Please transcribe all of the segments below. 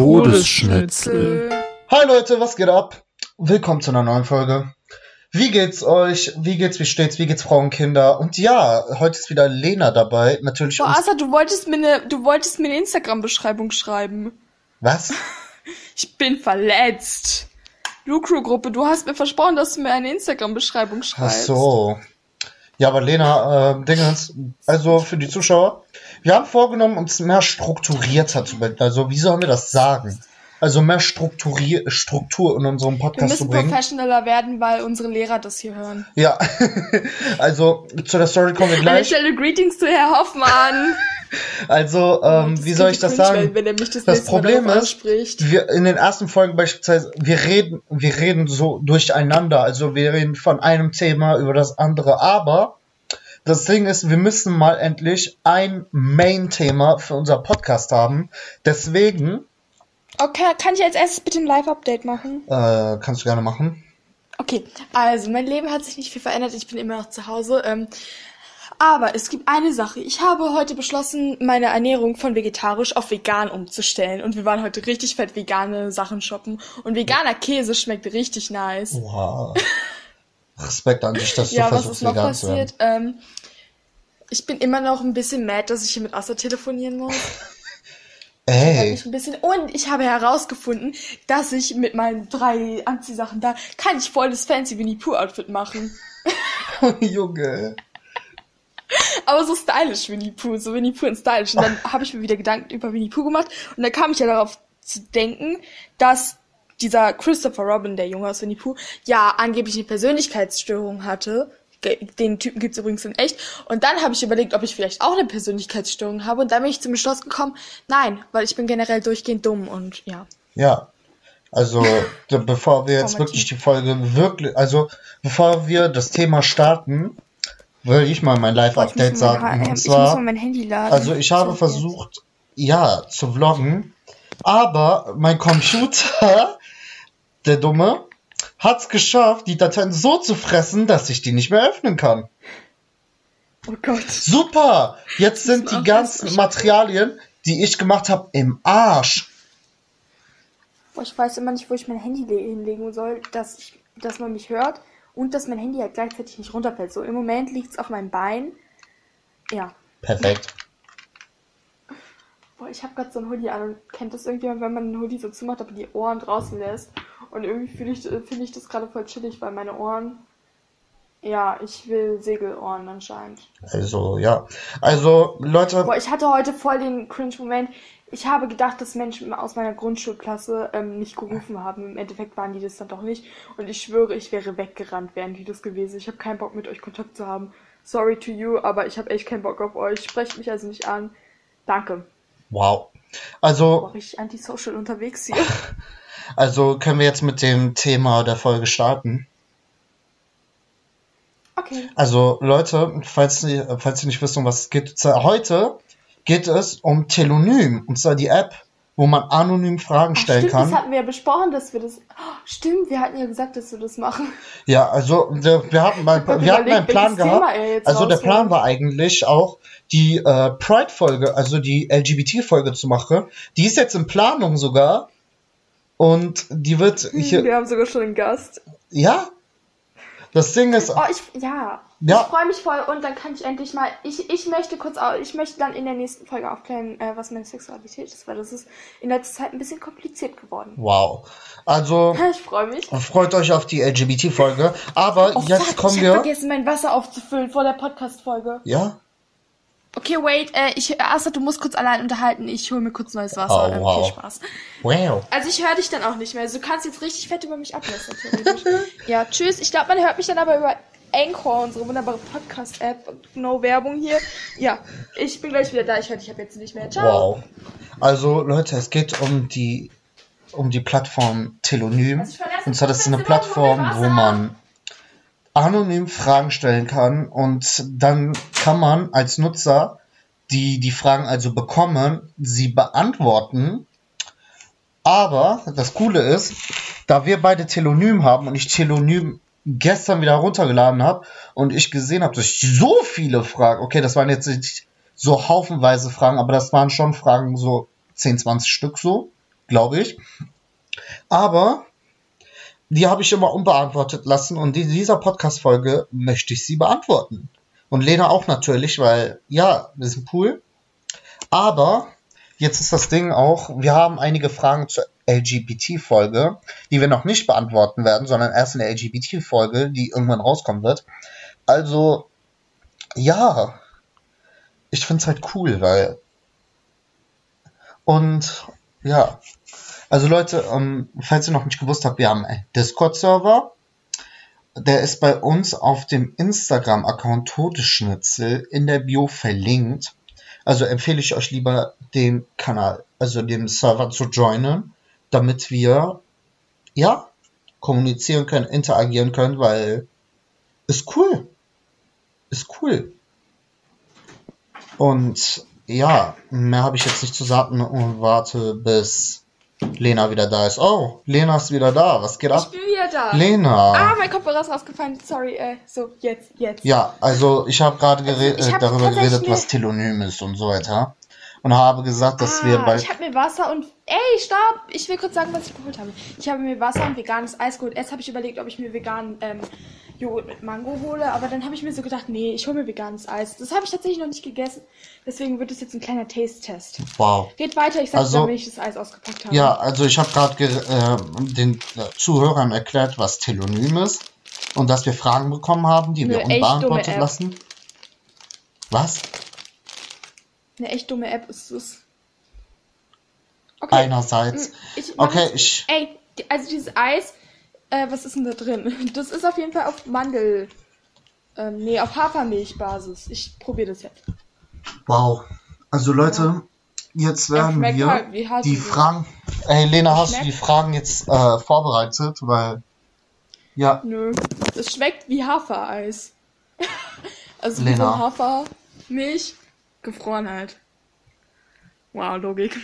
Todesschnitzel. Hi Leute, was geht ab? Willkommen zu einer neuen Folge. Wie geht's euch? Wie geht's, wie steht's? Wie geht's Frauen, Kinder? Und ja, heute ist wieder Lena dabei. Natürlich. Boah, Asa, du wolltest mir eine, du wolltest mir eine Instagram-Beschreibung schreiben. was? Ich bin verletzt. Lucro-Gruppe, du hast mir versprochen, dass du mir eine Instagram-Beschreibung Ach schreibst. so. Ja, aber Lena, äh, Dingens, also für die Zuschauer, wir haben vorgenommen, uns mehr strukturierter zu bilden. Also, wie sollen wir das sagen? Also mehr Strukturier Struktur in unserem Wir Podcast zu müssen bringen. professioneller werden, weil unsere Lehrer das hier hören. Ja, also zu der Story kommen wir An der gleich. Stelle Greetings zu Herr Hoffmann. Also, ähm, wie soll ich das sagen? werden, Wenn er mich das, Das Problem ist, wir in den ersten Folgen beispielsweise, wir reden, wir reden so durcheinander, also wir reden von einem Thema über das andere, aber das Ding ist, wir müssen mal endlich ein Main-Thema für unser Podcast haben. Deswegen, Okay, kann ich als erstes bitte ein Live-Update machen? äh, kannst du gerne machen. Okay, also mein Leben hat sich nicht viel verändert. Ich bin immer noch zu Hause. Ähm, aber es gibt eine Sache. Ich habe heute beschlossen, meine Ernährung von vegetarisch auf vegan umzustellen. Und wir waren heute richtig fett vegane Sachen shoppen. Und veganer Käse schmeckt richtig nice. Wow. Respekt an dich, dass du ja, was versuchst, ist noch vegan zu werden. passiert? Ähm, ich bin immer noch ein bisschen mad, dass ich hier mit Assa telefonieren muss. Ey, Ich ein bisschen. Und ich habe herausgefunden, dass ich mit meinen drei Anziehsachen da kann ich voll das fancy Winnie Pooh Outfit machen. Junge. Aber so stylisch Winnie Pooh, so Winnie Pooh in stylisch. Und dann habe ich mir wieder Gedanken über Winnie Pooh gemacht und dann kam ich ja darauf zu denken, dass dieser Christopher Robin, der Junge aus Winnie Pooh, ja angeblich eine Persönlichkeitsstörung hatte. Den Typen gibt's übrigens in echt. Und dann habe ich überlegt, ob ich vielleicht auch eine Persönlichkeitsstörung habe. Und dann bin ich zum Schluss gekommen, nein, weil ich bin generell durchgehend dumm und ja. Ja. Also, bevor wir jetzt wirklich die Folge wirklich, also, bevor wir das Thema starten, will ich mal mein ich Live-Update sagen. Und ich muss mal zwar, mein Handy laden. also ich habe versucht, ja, zu vloggen, aber mein Computer, der Dumme, hat's geschafft, die Dateien so zu fressen, dass ich die nicht mehr öffnen kann. Oh Gott. Super! Jetzt sind die ganzen. Materialien, die ich gemacht habe, im Arsch. Ich weiß immer nicht, wo ich mein Handy le- hinlegen soll, dass, ich, dass man mich hört und dass mein Handy halt gleichzeitig nicht runterfällt. So, im Moment liegt's auf meinem Bein. Ja. Perfekt. Boah, ich habe gerade so ein Hoodie an und kennt das irgendjemand, wenn man ein Hoodie so zumacht, aber die Ohren draußen lässt? Und irgendwie finde ich, finde ich das gerade voll chillig, weil meine Ohren. Ja, ich will Segelohren anscheinend. Also, ja. Also, Leute, Boah, ich hatte heute voll den Cringe-Moment. Ich habe gedacht, dass Menschen aus meiner Grundschulklasse ähm, mich gerufen haben. Im Endeffekt waren die das dann doch nicht. Und ich schwöre, ich wäre weggerannt, wären die das gewesen. Ich habe keinen Bock, mit euch Kontakt zu haben. Sorry to you, aber ich habe echt keinen Bock auf euch. Sprecht mich also nicht an. Danke. wow. Also, Boah, richtig antisocial unterwegs hier. Also können wir jetzt mit dem Thema der Folge starten. Okay. Also Leute, falls Sie, falls Sie nicht wissen, um was es geht, heute geht es um Telonym, und zwar die App, wo man anonym Fragen Ach, stellen stimmt, das kann. hatten wir ja besprochen, dass wir das. Oh, stimmt, wir hatten ja gesagt, dass wir das machen. Ja, also wir, hatten, mal, wir hatten einen Plan gehabt. Also der. Plan war eigentlich auch, die äh, Pride-Folge, also die LGBT-Folge zu machen. Die ist jetzt in Planung sogar. Und die wird hier. Wir haben sogar schon einen Gast. Ja? Das Ding ist. Oh, ich, ja. Ja. Ich freue mich voll und dann kann ich endlich mal. Ich, ich möchte kurz, au- ich möchte dann in der nächsten Folge aufklären, äh, was meine Sexualität ist, weil das ist in letzter Zeit ein bisschen kompliziert geworden. Wow. Also. Ich freue mich. Freut euch auf die LGBT-Folge. Aber Oh, jetzt fuck, kommen ich wir. habe vergessen, mein Wasser aufzufüllen vor der Podcast-Folge. Ja? Okay, wait, äh, ich, Asa, du musst kurz allein unterhalten. Ich hole mir kurz neues Wasser. Oh, ähm, wow. Viel Spaß. Wow. Also ich höre dich dann auch nicht mehr. Also du kannst jetzt richtig fett über mich ablassen, ja, tschüss. Ich glaube, man hört mich dann aber über Anchor, unsere wunderbare Podcast-App. No Werbung hier. Ja, ich bin gleich wieder da. Ich höre dich ab jetzt nicht mehr. Ciao. Wow. Also, Leute, es geht um die um die Plattform Telonym. Also ich Und zwar, das ist eine Plattform, wo man anonym Fragen stellen kann und dann kann man als Nutzer, die die Fragen also bekommen, sie beantworten. Aber das Coole ist, da wir beide Telonym haben und ich Telonym gestern wieder runtergeladen habe und ich gesehen habe, dass ich so viele Fragen, okay, das waren jetzt nicht so haufenweise Fragen, aber das waren schon Fragen so 10, 20 Stück so glaube ich. Aber die habe ich immer unbeantwortet lassen und in dieser Podcast-Folge möchte ich sie beantworten. Und Lena auch natürlich, weil ja, wir sind cool. Aber jetzt ist das Ding auch, wir haben einige Fragen zur LGBT-Folge, die wir noch nicht beantworten werden, sondern erst in der LGBT-Folge, die irgendwann rauskommen wird. Also, ja, ich finde es halt cool, weil. Und ja, also Leute, ähm, falls ihr noch nicht gewusst habt, wir haben einen Discord-Server. Der ist bei uns auf dem Instagram-Account Todesschnitzel in der Bio verlinkt. Also empfehle ich euch lieber den Kanal, also dem Server zu joinen, damit wir ja kommunizieren können, interagieren können, weil ist cool. Ist cool. Und ja, mehr habe ich jetzt nicht zu sagen und warte bis Lena wieder da ist. Oh, Lena ist wieder da. Was geht ab? Ich bin wieder da. Lena. Ah, mein Kopfhörer ist rausgefallen. Sorry, äh, so, jetzt, jetzt. Ja, also ich habe gerade äh, hab darüber geredet, was Telonym ist und so weiter. Und habe gesagt, dass ah, wir bald. ich habe mir Wasser und... Ey, stopp! Ich will kurz sagen, was ich geholt habe. Ich habe mir Wasser und veganes Eis geholt. Erst habe ich überlegt, ob ich mir veganen ähm, Joghurt mit Mango hole, aber dann habe ich mir so gedacht, nee, ich hole mir veganes Eis. Das habe ich tatsächlich noch nicht gegessen. Deswegen wird es jetzt ein kleiner Taste-Test. Wow. Geht weiter, ich sag Also- wenn ich das Eis ausgepackt habe. Ja, also ich habe gerade äh, den Zuhörern erklärt, was Telonym ist und dass wir Fragen bekommen haben, die wir Eine dumme unbeantwortet lassen. Was? Eine echt dumme App ist es. Okay. Einerseits. Ich mach Okay, jetzt- ich. Ey, also dieses Eis, äh, was ist denn da drin? Das ist auf jeden Fall auf Mandel. Ähm, nee, auf Hafermilchbasis. Ich probiere das jetzt. Wow. Also Leute, jetzt Er werden schmeckt wir halt die Fragen. Ey, Lena, hast du die Fragen jetzt äh, vorbereitet? Weil. Ja, Nö. Das schmeckt wie Hafereis. also Lena. Hafermilch, gefroren halt. Wow, Logik.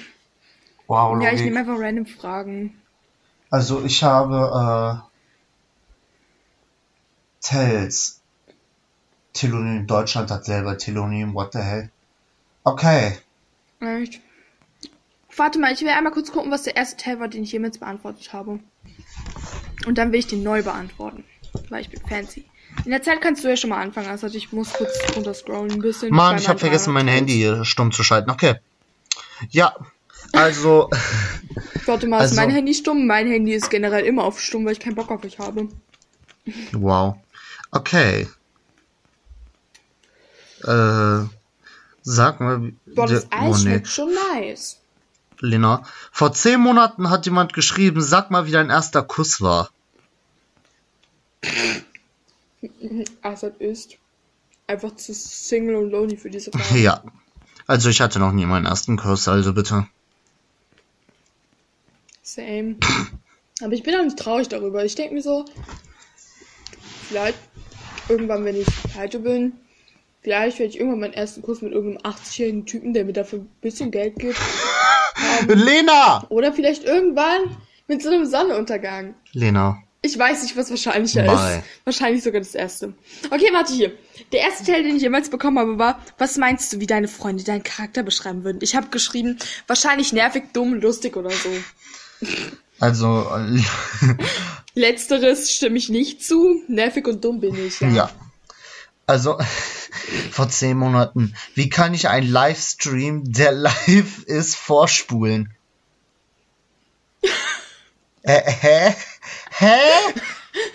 wow, Ja, ich Logik. nehme einfach random Fragen. Also ich habe äh, Tells. Telonym. Deutschland hat selber Telonym. What the hell? Okay. Echt? Warte mal, ich will einmal kurz gucken, was der erste Teil war, den ich jemals beantwortet habe. Und dann will ich den neu beantworten. Weil ich bin fancy. In der Zeit kannst du ja schon mal anfangen. Also ich muss kurz runterscrollen ein bisschen. Mann, ich habe vergessen, mein Handy hier stumm zu schalten. Okay. Ja, also, Warte mal, ist Also- mein Handy stumm? Mein Handy ist generell immer auf stumm, weil ich keinen Bock auf euch habe. wow. Okay. Äh, sag mal, wie- Boah, das der- Eis oh, nee. schmeckt schon nice. Lena, vor zehn Monaten hat jemand geschrieben, sag mal, wie dein erster Kuss war. Assad ist einfach zu single und lonely für diese Frage. Ja. Also ich hatte noch nie meinen ersten Kuss, also bitte. Same. Aber ich bin auch nicht traurig darüber. Ich denke mir so, vielleicht irgendwann, wenn ich pleite bin, vielleicht werde ich irgendwann meinen ersten Kuss mit irgendeinem 80-jährigen Typen, der mir dafür ein bisschen Geld gibt. Lena! Oder vielleicht irgendwann mit so einem Sonnenuntergang. Lena. Ich weiß nicht, was wahrscheinlicher Mal. ist. Wahrscheinlich sogar das erste. Okay, warte hier. Der erste Teil, den ich jemals bekommen habe, war, was meinst du, wie deine Freunde deinen Charakter beschreiben würden? Ich habe geschrieben, wahrscheinlich nervig, dumm, lustig oder so. Also, Letzteres stimme ich nicht zu. Nervig und dumm bin ich, ja. ja. Also, vor zehn Monaten. Wie kann ich einen Livestream, der live ist, vorspulen? äh, hä? Hä?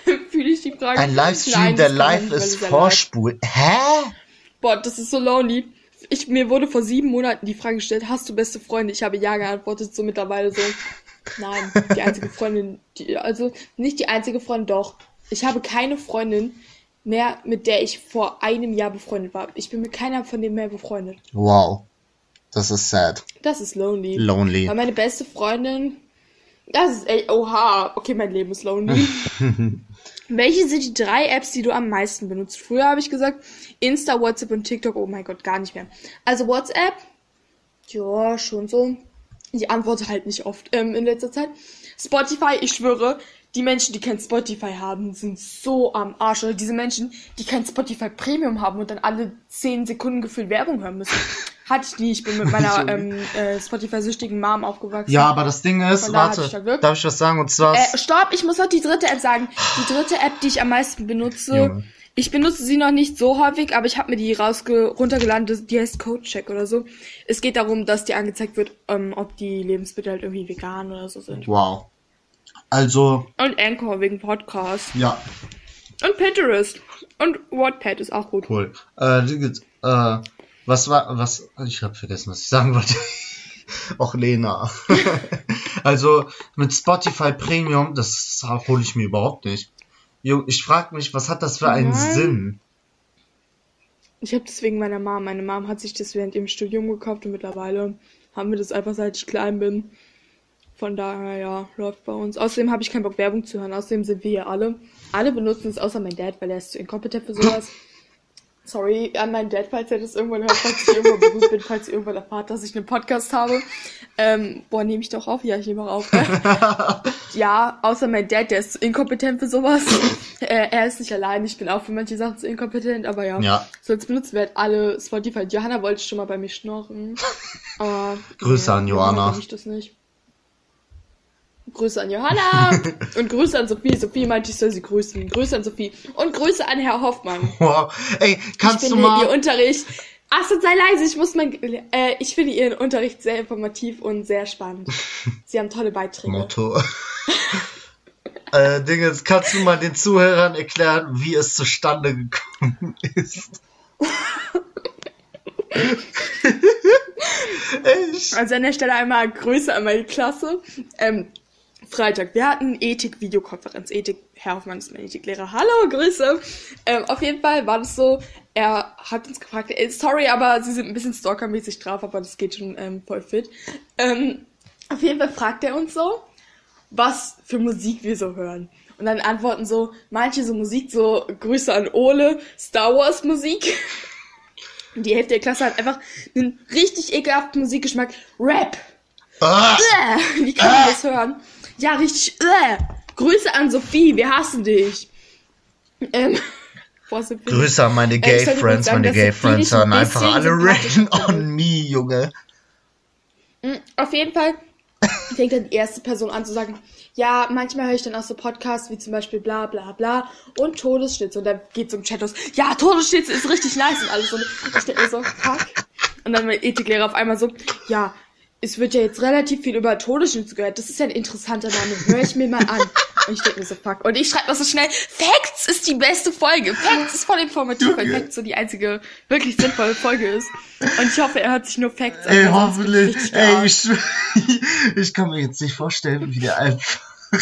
Fühle ich die Frage. Ein Livestream, Nein, der live ist, vorspulen? Hä? Boah, das ist so lonely. Ich, mir wurde vor sieben Monaten die Frage gestellt, hast du beste Freunde? Ich habe ja geantwortet, so mittlerweile so. Nein, die einzige Freundin, die, also nicht die einzige Freundin, doch. Ich habe keine Freundin mehr, mit der ich vor einem Jahr befreundet war. Ich bin mit keiner von denen mehr befreundet. Wow. Das ist sad. Das ist lonely. Lonely. Weil meine beste Freundin, das ist ey, oha, okay, mein Leben ist lonely. Welche sind die drei Apps, die du am meisten benutzt? Früher habe ich gesagt, Insta, WhatsApp und TikTok. Oh mein Gott, gar nicht mehr. Also WhatsApp, ja, schon so. Ich antworte halt nicht oft ähm, in letzter Zeit. Spotify, ich schwöre, die Menschen, die kein Spotify haben, sind so am Arsch. Oder diese Menschen, die kein Spotify Premium haben und dann alle 10 Sekunden gefühlt Werbung hören müssen. Hatte ich nie. Ich bin mit meiner ähm, äh, Spotify-süchtigen Mom aufgewachsen. Ja, aber das Ding ist, warte, ich darf ich was sagen? Und zwar, Äh, stopp, ich muss noch die dritte App sagen. Die dritte App, die ich am meisten benutze. Junge. Ich benutze sie noch nicht so häufig, aber ich habe mir die rausge runtergeladen. Die heißt Codecheck oder so. Es geht darum, dass dir angezeigt wird, ähm, ob die Lebensmittel halt irgendwie vegan oder so sind. wow. Also, Und Anchor wegen Podcast. ja, Und Pinterest. Und Wattpad ist auch gut. cool. Äh, äh, was war, was, ich hab vergessen, was ich sagen wollte. Och, Lena. also, mit Spotify Premium, das hole ich mir überhaupt nicht. Junge, ich frag mich, was hat das für einen Nein. Sinn? Ich habe das wegen meiner Mom. Meine Mom hat sich das während ihrem Studium gekauft und mittlerweile haben wir das einfach seit ich klein bin. Von daher, ja, läuft bei uns. Außerdem habe ich keinen Bock, Werbung zu hören. Außerdem sind wir hier alle. Alle benutzen es, außer mein Dad, weil er ist zu inkompetent für sowas. Sorry an meinen Dad, falls er das irgendwann hört, falls ich irgendwann berühmt bin, falls ihr irgendwann erfahrt, dass ich einen Podcast habe. Ähm, boah, nehme ich doch auf? Ja, ich nehme auch auf. ja, außer mein Dad, der ist zu inkompetent für sowas. äh, er ist nicht allein, ich bin auch für manche Sachen zu inkompetent, aber ja. Ja. Sonst benutzen wir halt alle Spotify. Johanna wollte schon mal bei mir schnorren. Aber. Grüße an Johanna. Ich das nicht. Grüße an Johanna und Grüße an Sophie. Sophie meinte, ich soll sie grüßen. Grüße an Sophie und Grüße an Herr Hoffmann. Wow. Ey, kannst ich du finde mal. ihr Unterricht. Achso, sei leise, ich muss mein. Äh, ich finde ihren Unterricht sehr informativ und sehr spannend. Sie haben tolle Beiträge. Motto. äh, Dingens, kannst du mal den Zuhörern erklären, wie es zustande gekommen ist? Also an der Stelle einmal Grüße an meine Klasse. Ähm, Freitag, wir hatten Ethik-Videokonferenz. Ethik, Herr Hoffmann ist mein Ethiklehrer. Hallo, Grüße. Ähm, auf jeden Fall war das so, er hat uns gefragt, ey, sorry, aber sie sind ein bisschen stalkermäßig drauf, aber das geht schon ähm, voll fit. Ähm, auf jeden Fall fragt er uns so, was für Musik wir so hören. Und dann antworten so, manche so Musik, so Grüße an Ole, Star Wars Musik. Und die Hälfte der Klasse hat einfach einen richtig ekelhaften Musikgeschmack. Rap. Ah, Äh, wie kann man das hören? Ja, richtig. Äh. Grüße an Sophie, wir hassen dich. Ähm, boah, Sophie. Grüße an meine Äh, Gay sollte Friends. sagen, Meine Gay Friends ein hören einfach alle Rain on me, Junge. Mm, Auf jeden Fall fängt dann die erste Person an zu sagen, ja, manchmal höre ich dann auch so Podcasts wie zum Beispiel bla bla bla und Todesschnitze. Und dann geht so im Chat los, ja, Todesschnitze ist richtig nice und alles so. Und ich denke mir so, fuck. Und dann mein Ethiklehrer auf einmal so, ja, es wird ja jetzt relativ viel über Todesschnitze gehört. Das ist ja ein interessanter Name. Hör ich mir mal an. Und ich denke mir so, fuck. Und ich schreibe noch so schnell, Facts ist die beste Folge. Facts ist voll informativ, weil. Facts so die einzige wirklich sinnvolle Folge ist. Und ich hoffe, er hört sich nur Facts an. Ey, hoffentlich. Ey, ich, ich kann mir jetzt nicht vorstellen, wie der einfach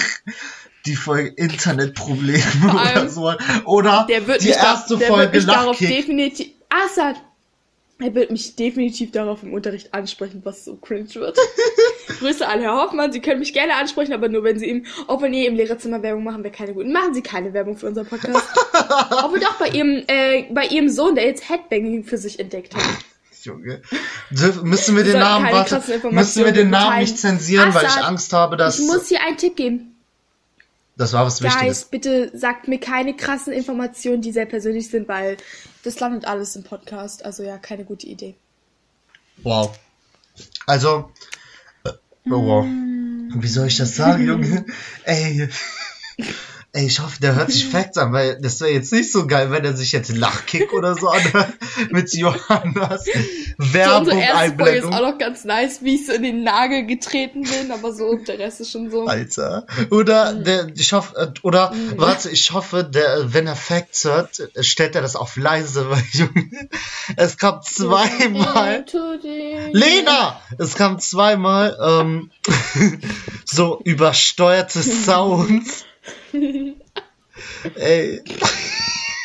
die Folge Internetprobleme oder so hat. Oder Der wird die mich, da, erste der Folge wird mich darauf definitiv. Assad! Er wird mich definitiv darauf im Unterricht ansprechen, was so cringe wird. Grüße an Herr Hoffmann. Sie können mich gerne ansprechen, aber nur wenn Sie ihm, auch wenn ihr im Lehrerzimmer Werbung machen, wäre keine guten. Machen Sie keine Werbung für unseren Podcast. aber doch bei Ihrem, äh, bei Ihrem Sohn, der jetzt Headbanging für sich entdeckt hat. Junge. Müssen wir den Namen, warte, müssen wir den Namen nicht zensieren, weil ich Assad, Angst habe, dass Ich muss hier einen Tipp geben. das war was Guys, Wichtiges. bitte sagt mir keine krassen Informationen, die sehr persönlich sind, weil das landet alles im Podcast. Also ja, keine gute Idee. Wow. Also, äh, oh, wow. Wie soll ich das sagen, Junge? Ey. Ey, ich hoffe, der hört sich Facts an, weil das wäre jetzt nicht so geil, wenn er sich jetzt Lachkick oder so anhört mit Johannas So, unsere Werbung erste Folge ist Einblendung. auch noch ganz nice, wie ich so in den Nagel getreten bin, aber so, der Rest ist schon so. Alter. Oder der, ich hoffe, äh, oder warte, ich hoffe, der, wenn er Facts hört, stellt er das auf leise, weil Junge, es kam zweimal. Lena! Es kam zweimal ähm, so übersteuerte Sounds. Ey,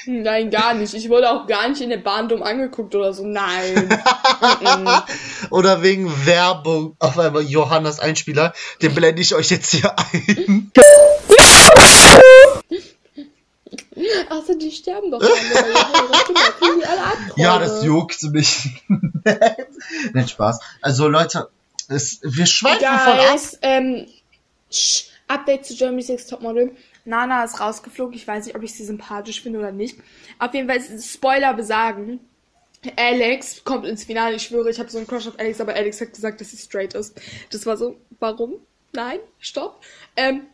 Nein, gar nicht. Ich wurde auch gar nicht in der Bahn dumm angeguckt oder so. Nein. Oder wegen Werbung auf einmal Johannes Einspieler, den blende ich euch jetzt hier ein. Achso, die sterben doch alle. Ja, das juckt mich. Nicht Spaß. Also Leute, es, wir schweifen voll ab. Guys, ähm, sch, Update zu Germany's Next Topmodel. Nana ist rausgeflogen. Ich weiß nicht, ob ich sie sympathisch finde oder nicht. Auf jeden Fall, Spoiler besagen, Alex kommt ins Finale. Ich schwöre, ich habe so einen Crush auf Alex, aber Alex hat gesagt, dass sie straight ist. Das war so, warum? Nein, stopp. Ähm,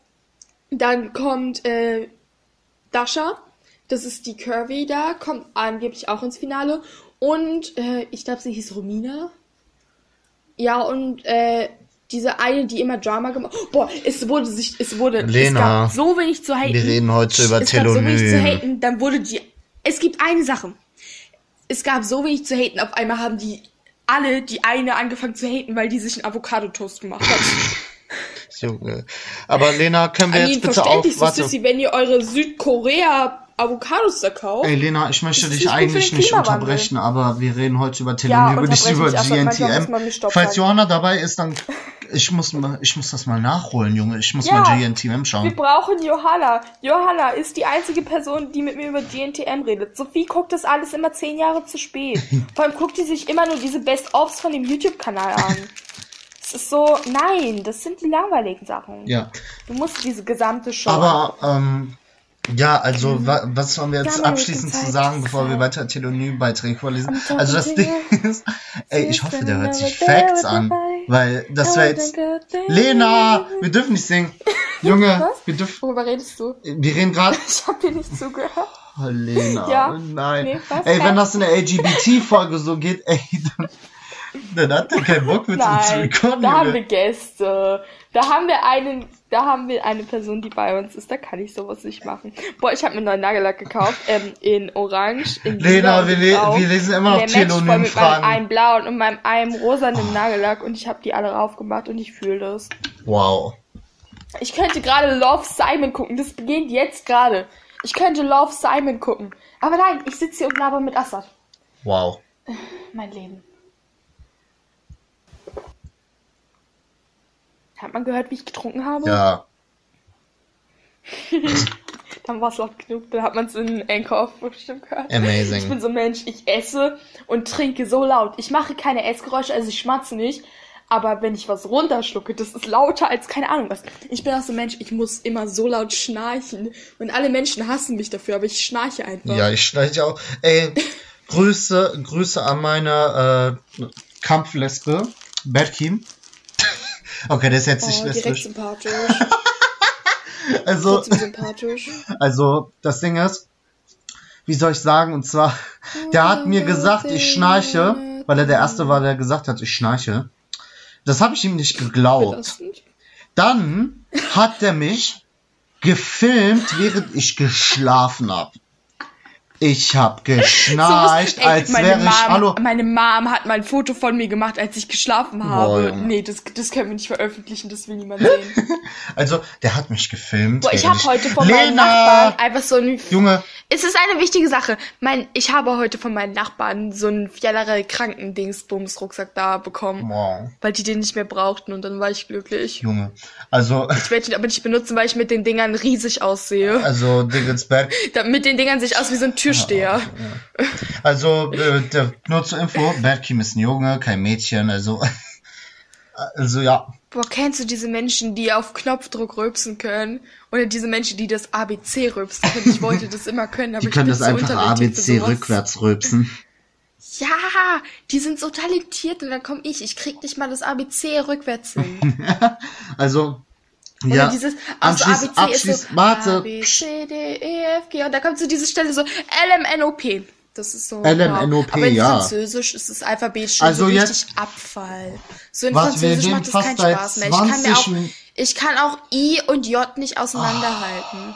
dann kommt äh, Dasha. Das ist die Curvy da, kommt angeblich auch ins Finale. Und äh, ich glaube, sie hieß Romina. Ja, und äh, diese eine, die immer Drama gemacht Boah, es wurde sich, es wurde, Lena, es gab so wenig zu haten. Wir reden heute über es gab so wenig zu Telonym. haten, dann wurde die, es gibt eine Sache. Es gab so wenig zu haten, auf einmal haben die alle die eine angefangen zu haten, weil die sich einen Avocado-Toast gemacht hat. Junge. Aber Lena, können wir I jetzt bitte auf... verständlich, so Warte. Sissy, wenn ihr eure Südkorea Avocados da kauft. Ey, Lena, ich möchte dich eigentlich nicht unterbrechen, aber wir reden heute über Ja, Telonym und nicht über. Manchmal GNTM. Stopp Falls. Johanna dabei ist, dann... Ich muss, mal, ich muss das mal nachholen, Junge. Ich muss Ja. mal GNTM Wir schauen. brauchen Johanna. Johanna ist die einzige Person, die mit mir über GNTM redet. Sophie guckt das alles immer zehn Jahre zu spät. Vor allem guckt die sich immer nur diese Best-ofs von dem YouTube-Kanal an. Es ist so, nein, das sind die langweiligen Sachen. Ja. Du musst diese gesamte Show. Aber, ähm, ja, also, wa was sollen wir jetzt abschließend zu sagen, bevor wir weiter Telonym-Beiträge vorlesen? Also, das Ding ist, ey, ich hoffe, der hört sich Facts an, weil das wäre jetzt, Lena! Wir dürfen nicht singen. Junge, Was? wir dürfen, Worüber redest du? wir reden gerade, Ich hab dir nicht zugehört. oh, Lena, Ja. nein. Nee, ey, wenn das in der LGBT-Folge so geht, ey, dann, dann hat er keinen Bock mit uns zu recorden, da haben wir. Gäste. Da haben wir einen, da haben wir eine Person, die bei uns ist. Da kann ich sowas nicht machen. Boah, ich habe mir einen neuen Nagellack gekauft, ähm, in Orange, in Lena, wir, le wir lesen immer noch voll mit meinem einen blauen und meinem einen rosanen Nagellack und ich habe die alle raufgemacht und ich fühle das. Wow. Ich könnte gerade Love Simon gucken. Das beginnt jetzt gerade. Ich könnte Love Simon gucken. Aber nein, ich sitze hier und laber mit Assad. Wow. Mein Leben. Hat man gehört, wie ich getrunken habe? Ja. Dann war es laut genug. Dann hat man es in Anchor bestimmt gehört. Amazing. Ich bin so ein Mensch, ich esse und trinke so laut. Ich mache keine Essgeräusche, also ich schmatze nicht. Aber wenn ich was runterschlucke, das ist lauter als keine Ahnung was. Ich bin auch so ein Mensch, ich muss immer so laut schnarchen. Und alle Menschen hassen mich dafür, aber ich schnarche einfach. Ja, ich schneide auch. Ey, Grüße, Grüße an meine äh, Kampflesbe, Berkim. Okay, das ist jetzt nicht oh, direkt lesbisch. sympathisch. Also, sympathisch. also, das Ding ist, wie soll ich sagen, und zwar, der hat mir gesagt, ich schnarche, weil er der Erste war, der gesagt hat, ich schnarche. Das habe ich ihm nicht geglaubt. Dann hat er mich gefilmt, während ich geschlafen habe. Ich habe geschnarcht, So was- ey, als meine wäre ich. Mom, Hallo. Meine Mom hat mal ein Foto von mir gemacht, als ich geschlafen habe. Junge. nee, das, das können wir nicht veröffentlichen, das will niemand sehen. Also, der hat mich gefilmt. Boah, ich habe heute von meinen Nachbarn einfach so ein... Junge, Es ist eine wichtige Sache. Mein, ich habe heute von meinen Nachbarn so einen Fjellere Krankendingsbums-Rucksack da bekommen. wow, Weil die den nicht mehr brauchten und dann war ich glücklich. Junge. Also, Ich werde ihn aber nicht benutzen, weil ich mit den Dingern riesig aussehe. also, Diggensberg. Da, mit den Dingern sehe ich aus wie so ein Türsteher. Also, äh, der, nur zur Info, Berkim ist ein Junge, kein Mädchen, also. Also, ja. Boah, kennst du diese Menschen, die auf Knopfdruck rülpsen können? Oder diese Menschen, die das ABC rülpsen können? Ich wollte das immer können, aber Die ich können bin das so einfach ABC rückwärts rülpsen. Ja, die sind so talentiert und dann komm ich. Ich krieg nicht mal das ABC rückwärts hin. Also, Oder ja. dieses, also Abschließ, ABC abschließ, ist so warte. A, B, C, D, E, F, G und da kommt so diese Stelle so LMNOP. Das ist so. LMNOP, wow. Aber in ja. Französisch ist das Alphabet schon Also so jetzt- richtig Abfall. So in wir Französisch macht das keinen Spaß mehr. Ich kann mir 20 auch, ich kann auch I und J nicht auseinanderhalten.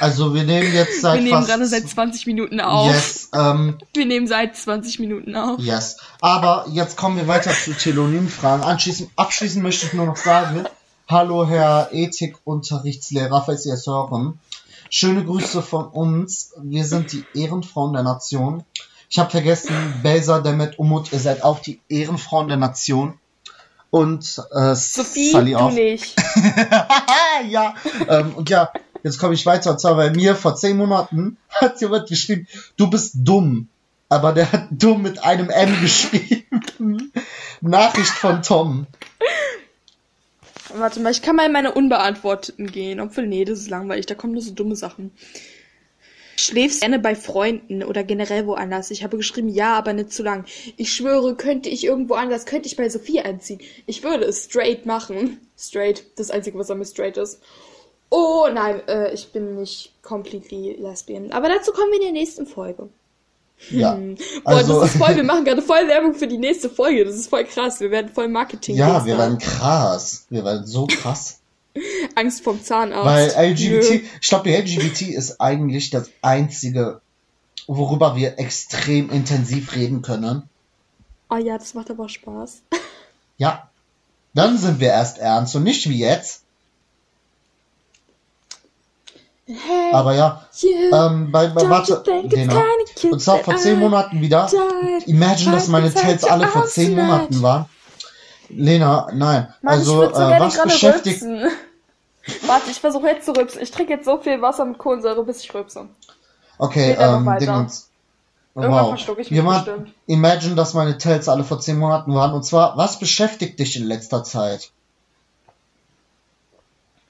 Also, wir nehmen jetzt seit Wir nehmen gerade seit 20 Minuten auf. Yes, ähm, Wir nehmen seit 20 Minuten auf. yes. Aber jetzt kommen wir weiter zu Telonym-Fragen. Anschließend, abschließend möchte ich nur noch sagen, hallo Herr Ethikunterrichtslehrer, falls Sie es hören. Schöne Grüße von uns. Wir sind die Ehrenfrauen der Nation. Ich habe vergessen, Belsa, Demet, Umut, ihr seid auch die Ehrenfrauen der Nation. Und äh, Sophie, Sally du auch. nicht. ja, ähm, und ja, jetzt komme ich weiter. Und zwar bei mir vor zehn Monaten hat jemand geschrieben, du bist dumm. Aber der hat dumm mit einem M geschrieben. Nachricht von Tom. Warte mal, ich kann mal in meine Unbeantworteten gehen. Obwohl, nee, das ist langweilig. Da kommen nur so dumme Sachen. Schläfst gerne bei Freunden oder generell woanders? Ich habe geschrieben, ja, aber nicht zu lang. Ich schwöre, könnte ich irgendwo anders, könnte ich bei Sophie einziehen. Ich würde es straight machen. Straight, das Einzige, was an mir straight ist. Oh nein, äh, ich bin nicht completely lesbian. Aber dazu kommen wir in der nächsten Folge. Ja. Hm. Boah, Also, das ist voll, wir machen gerade voll Werbung für die nächste Folge. Das ist voll krass. Wir werden voll Marketing. ja, wir waren krass. Wir waren so krass. Angst vom Zahnarzt. Weil LGBT, Nö. ich glaube, die LGBT ist eigentlich das einzige, worüber wir extrem intensiv reden können. Ah ja, das macht aber Spaß. Ja. Dann sind wir erst ernst und nicht wie jetzt. Hey, Aber ja, ähm, bei, bei warte, genau. Und zwar vor zehn Monaten wieder. Imagine, dass meine Tails alle vor zehn. Monaten waren. Lena, nein. Mann, also, ich so äh, was beschäftigt. Warte, ich versuche jetzt zu rülpsen. Ich trinke jetzt so viel Wasser mit Kohlensäure, bis ich rülpse. Okay, ähm. Dingens. Irgendwann Wow. ich mich Jemand, bestimmt. imagine, dass meine Tails alle vor zehn Monaten waren. Und zwar, was beschäftigt dich in letzter Zeit?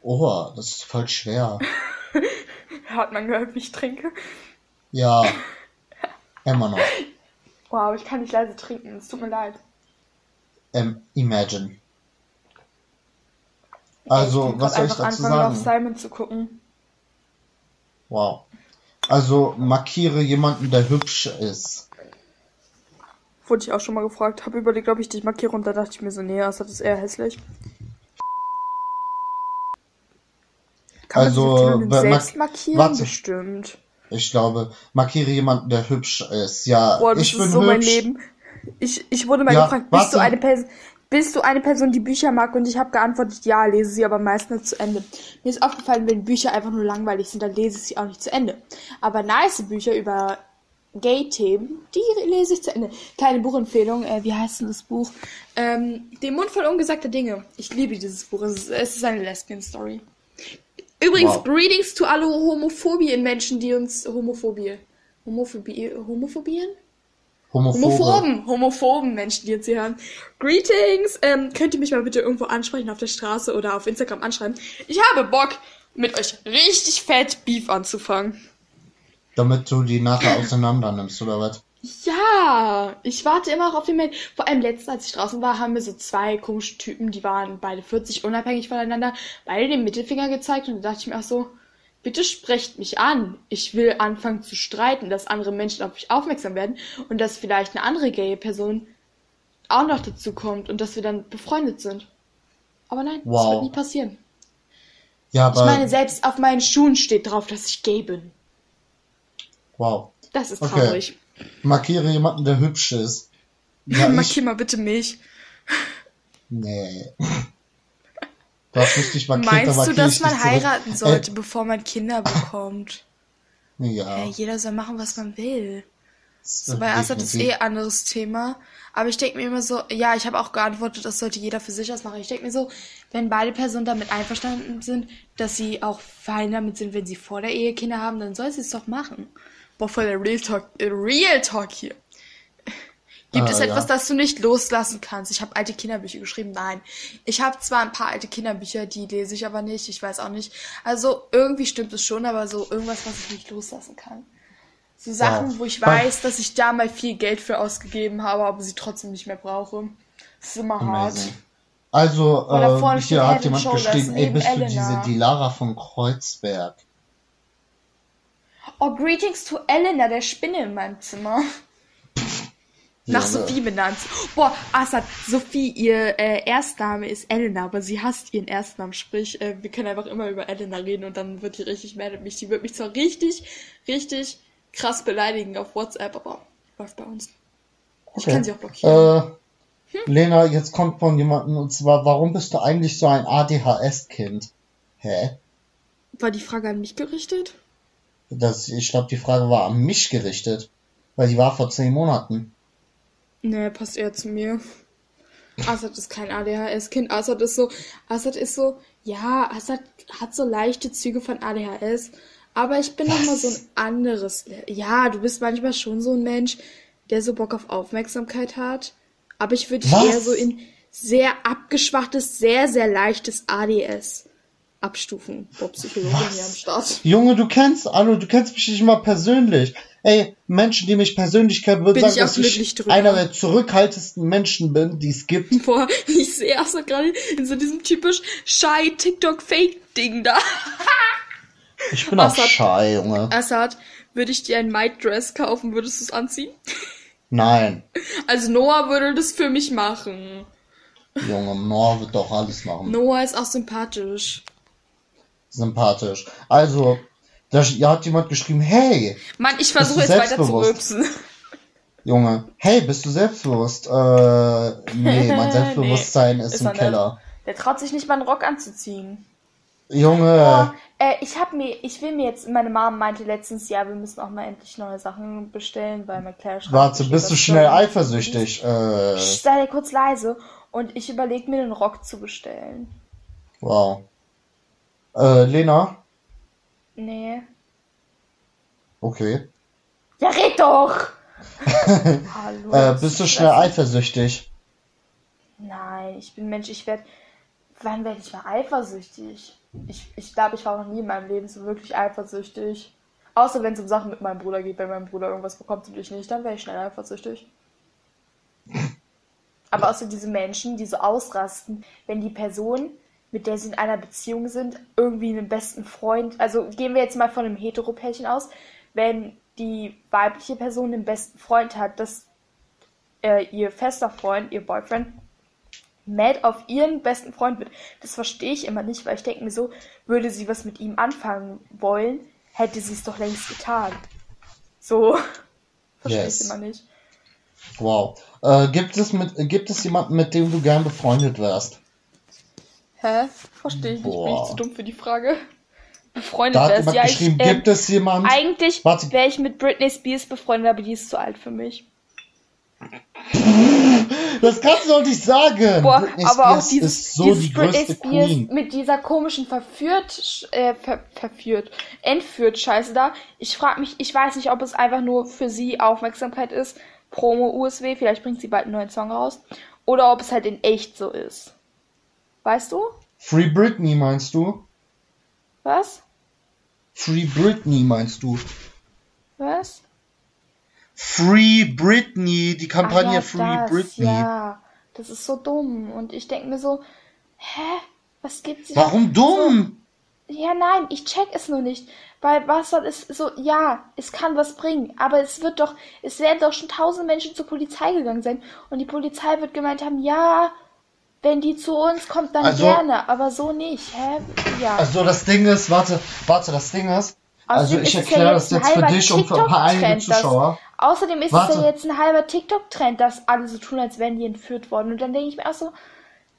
Oh, das ist voll schwer. Hat man gehört, wie ich trinke? Ja. Immer noch. Wow, ich kann nicht leise trinken. Es tut mir leid. Ähm, imagine. ich Also, bin was soll ich dazu anfangen, auf sagen? Simon zu gucken. Wow. Also, markiere jemanden, der hübsch ist. Wurde ich auch schon mal gefragt. Habe überlegt, ob ich dich markiere und da dachte ich mir so, nee, das ist eher hässlich. Kann Also, man selbst markieren? warte. Bestimmt. Ich glaube, markiere jemanden, der hübsch ist. Ja, Boah, das ich bin ist so hübsch. mein Leben. Ich, ich wurde mal Ja, gefragt, bist du, eine Person, bist du eine Person, die Bücher mag? Und ich habe geantwortet, ja, lese sie aber meist nicht zu Ende. Mir ist aufgefallen, wenn Bücher einfach nur langweilig sind, dann lese ich sie auch nicht zu Ende. Aber nice Bücher über Gay-Themen, die lese ich zu Ende. Kleine Buchempfehlung, äh, wie heißt denn das Buch? Ähm, Den Mund voll ungesagter Dinge. Ich liebe dieses Buch. Es ist, es ist eine Lesbian-Story. Übrigens, Wow. Greetings zu alle Homophobien-Menschen, die uns Homophobie. Homophobie, Homophobien? Homophobe. Homophoben, homophoben Menschen, die jetzt hier hören. Greetings, ähm, könnt ihr mich mal bitte irgendwo ansprechen auf der Straße oder auf Instagram anschreiben? Ich habe Bock, mit euch richtig fett Beef anzufangen. Damit du die nachher auseinander nimmst, oder was? Ja, ich warte immer auf den Mail. Vor allem letztens, als ich draußen war, haben mir so zwei komische Typen, die waren beide 40, unabhängig voneinander, beide den Mittelfinger gezeigt und da dachte ich mir auch so, bitte sprecht mich an. Ich will anfangen zu streiten, dass andere Menschen auf mich aufmerksam werden und dass vielleicht eine andere gaye Person auch noch dazu kommt und dass wir dann befreundet sind. Aber nein, das Wow. wird nie passieren. Ja, Ich aber, meine, selbst auf meinen Schuhen steht drauf, dass ich gay bin. wow. Das ist Okay. Markiere jemanden, der hübsch ist. Ja, ich, Markier mal bitte mich. nee. Du hast richtig markiert, Meinst aber du, markiere dass ich man dich zurück. heiraten sollte, bevor man Kinder bekommt? Äh, ja. Hey, jeder soll machen, was man will. So, äh, bei Assad ist eh ein anderes Thema. Aber ich denke mir immer so, ja, ich habe auch geantwortet, das sollte jeder für sich ausmachen. Ich denke mir so, wenn beide Personen damit einverstanden sind, dass sie auch fein damit sind, wenn sie vor der Ehe Kinder haben, dann soll sie es doch machen. Boah, voll der Real Talk, äh, Real Talk hier. Gibt Ah, es etwas, ja. das du nicht loslassen kannst? Ich habe alte Kinderbücher geschrieben. Nein. Ich habe zwar ein paar alte Kinderbücher, die lese ich aber nicht. Ich weiß auch nicht. Also irgendwie stimmt es schon, aber so irgendwas, was ich nicht loslassen kann. So Sachen, wo ich weiß, dass ich da mal viel Geld für ausgegeben habe, aber sie trotzdem nicht mehr brauche. Das ist immer hart. Amazing. Also, da vorne äh, hier hat jemand geschrieben, ey, bist du Elena. diese Dilara von Kreuzberg? Oh, Greetings to Elena, der Spinne in meinem Zimmer. Nach Ja, Sophie benannt. Boah, Assad, Sophie, ihr äh, Erstname ist Elena, aber sie hasst ihren Erstnamen. Sprich, äh, wir können einfach immer über Elena reden und dann wird die richtig mad at mich. Die wird mich zwar richtig, richtig krass beleidigen auf WhatsApp, aber läuft bei uns. Ich Okay. kann sie auch blockieren. Äh, Lena, jetzt kommt von jemandem, und zwar, warum bist du eigentlich so ein ADHS-Kind? Hä? War die Frage an mich gerichtet? Das, ich glaube, die Frage war an mich gerichtet, weil die war vor zehn Monaten. Nee, passt eher zu mir. Assad ist kein ADHS-Kind. Assad ist so, Assad ist so, ja, Assad hat so leichte Züge von ADHS. Aber ich bin noch mal so ein anderes. Ja, du bist manchmal schon so ein Mensch, der so Bock auf Aufmerksamkeit hat. Aber ich würde eher so in sehr abgeschwachtes, sehr, sehr leichtes ADS abstufen. Boah, Psychologin hier am Start. Junge, du kennst Anno, du kennst mich nicht mal persönlich. Ey, Menschen, die mich persönlich kennen, würden sagen, ich auch dass ich drüber. einer der zurückhaltendsten Menschen bin, die es gibt. Boah, ich sehe auch so gerade in so diesem typisch shy TikTok-Fake-Ding da. Ich bin auch Assad. shy, Junge. Assad, würde ich dir ein Might Dress kaufen, würdest du es anziehen? Nein. Also Noah würde das für mich machen. Junge, Noah wird doch alles machen. Noah ist auch sympathisch. Sympathisch. Also, da hat jemand geschrieben, hey, Mann, ich versuche jetzt weiter zu rülpsen. Junge, hey, bist du selbstbewusst? Äh, nee, mein Selbstbewusstsein ist, ist im er. Keller. Der traut sich nicht mal einen Rock anzuziehen. Junge, Boah, äh, ich hab mir, ich will mir jetzt, meine Mom meinte letztens, ja, wir müssen auch mal endlich neue Sachen bestellen, weil mein Kleiderschrank warte, bist du schnell so- eifersüchtig? Äh, Sei kurz leise. Und ich überlege mir, einen Rock zu bestellen. wow. Äh, Lena? Nee. Okay. Ja, red doch! Hallo. Äh, bist ist du schnell eifersüchtig? Nein, ich bin Mensch, ich werde. Wann werde ich mal eifersüchtig? Ich, ich glaube, ich war noch nie in meinem Leben so wirklich eifersüchtig. Außer wenn es um Sachen mit meinem Bruder geht, wenn mein Bruder irgendwas bekommt und ich nicht, dann wäre ich schnell eifersüchtig. Aber außer diese Menschen, die so ausrasten, wenn die Person, mit der sie in einer Beziehung sind, irgendwie einen besten Freund, also gehen wir jetzt mal von einem Heteropärchen aus, wenn die weibliche Person einen besten Freund hat, dass äh, ihr fester Freund, ihr Boyfriend, mad auf ihren besten Freund wird. Das verstehe ich immer nicht, weil ich denke mir so, würde sie was mit ihm anfangen wollen, hätte sie es doch längst getan. So. Verstehe Yes. ich immer nicht. Wow. Äh, gibt es mit, gibt es jemanden, mit dem du gern befreundet wärst? Hä? Verstehe ich nicht. Bin ich Boah. zu dumm für die Frage? Befreundet Da hat jemand Ja, geschrieben, ich, ähm, gibt es jemanden? Eigentlich wäre ich mit Britney Spears befreundet, aber die ist zu alt für mich. Das kannst du doch nicht sagen. Boah, Britney aber auch Spears dieses, ist so dieses die Britney größte Spears Queen. mit dieser komischen verführt, äh, ver, verführt, entführt Scheiße da. Ich frage mich, ich weiß nicht, ob es einfach nur für sie Aufmerksamkeit ist, Promo USW, vielleicht bringt sie bald einen neuen Song raus, oder ob es halt in echt so ist. Weißt du? Free Britney meinst du? Was? Free Britney meinst du? Was? Free Britney, die Kampagne ja, Free das, Britney. Ja, das ist so dumm. Und ich denke mir so, hä? Was gibt sie Warum dumm? Ja, nein, ich check es nur nicht. Weil Wasser ist so, ja, es kann was bringen, aber es wird doch, es werden doch schon tausend Menschen zur Polizei gegangen sein und die Polizei wird gemeint haben, ja, wenn die zu uns kommt, dann Also- gerne, aber so nicht, hä? Ja. Also das Ding ist, warte, warte, das Ding ist, also Außerdem ich ist es ja erkläre das jetzt für dich und für ein paar einige Zuschauer. Außerdem ist es Warte. ja jetzt ein halber TikTok-Trend, dass alle so tun, als wären die entführt worden. Und dann denke ich mir auch so,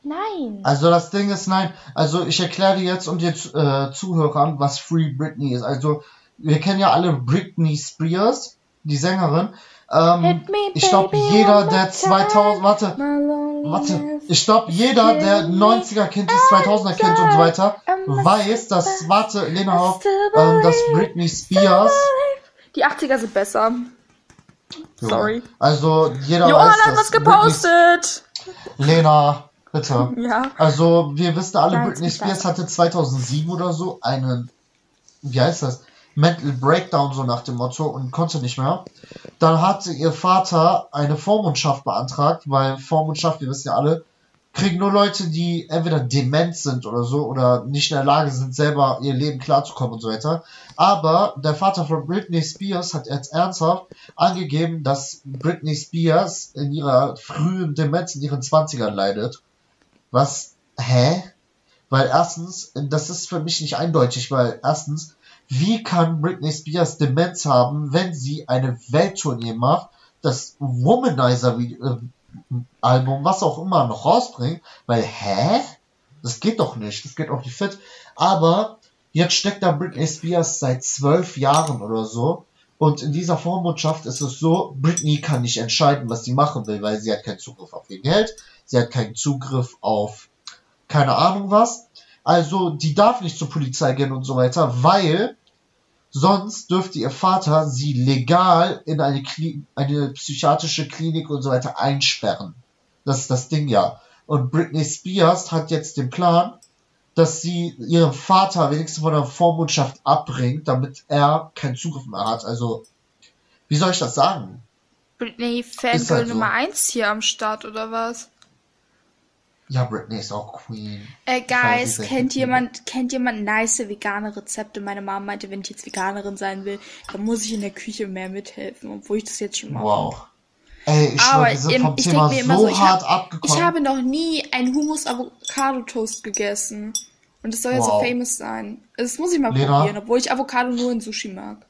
nein. Also das Ding ist, nein, also ich erkläre dir jetzt und jetzt äh, Zuhörern, was Free Britney ist. Also wir kennen ja alle Britney Spears, die Sängerin. Ähm, Hit me, ich glaube, jeder, der 2000, warte, Warte, ich glaube, jeder, der 90er Kind ist, 2000er Kind und so weiter, weiß, dass, warte, Lena auf, ähm, dass Britney Spears, Die 80er sind besser. Sorry. also jeder Johann weiß, hat dass was Britney, gepostet. Lena, bitte. Ja. Also, wir wissen alle, Nein, Britney Spears hatte 2007 oder so einen, wie heißt das, Mental Breakdown, so nach dem Motto, und konnte nicht mehr. Dann hatte ihr Vater eine Vormundschaft beantragt, weil Vormundschaft, wir wissen ja alle, kriegen nur Leute, die entweder dement sind oder so, oder nicht in der Lage sind, selber ihr Leben klarzukommen und so weiter. Aber der Vater von Britney Spears hat jetzt ernsthaft angegeben, dass Britney Spears in ihrer frühen Demenz in ihren 20ern leidet. Was? Hä? Weil erstens, das ist für mich nicht eindeutig, weil erstens, wie kann Britney Spears Demenz haben, wenn sie eine Welttournee macht, das Womanizer äh, Album, was auch immer, noch rausbringt? Weil, hä? Das geht doch nicht, das geht auch nicht fit. Aber jetzt steckt da Britney Spears seit zwölf Jahren oder so. Und in dieser Vormundschaft ist es so, Britney kann nicht entscheiden, was sie machen will, weil sie hat keinen Zugriff auf ihr Geld, sie hat keinen Zugriff auf keine Ahnung was. Also, die darf nicht zur Polizei gehen und so weiter, weil sonst dürfte ihr Vater sie legal in eine, Kli eine psychiatrische Klinik und so weiter einsperren. Das ist das Ding ja. Und Britney Spears hat jetzt den Plan, dass sie ihren Vater wenigstens von der Vormundschaft abbringt, damit er keinen Zugriff mehr hat. Also, wie soll ich das sagen? Britney Fangirl Ist halt so. Nummer 1 hier am Start, oder was? Ja, Britney ist auch Queen. Äh, Guys, kennt jemand, kennt jemand nice vegane Rezepte? Meine Mama meinte, wenn ich jetzt Veganerin sein will, dann muss ich in der Küche mehr mithelfen, obwohl ich das jetzt schon mache. Wow. Ey, ich Aber vom ich denke mir immer so ich, hart hab, ich habe noch nie einen Hummus-Avocado-Toast gegessen. Und das soll ja so Wow. famous sein. Das muss ich mal Lena? probieren, obwohl ich Avocado nur in Sushi mag.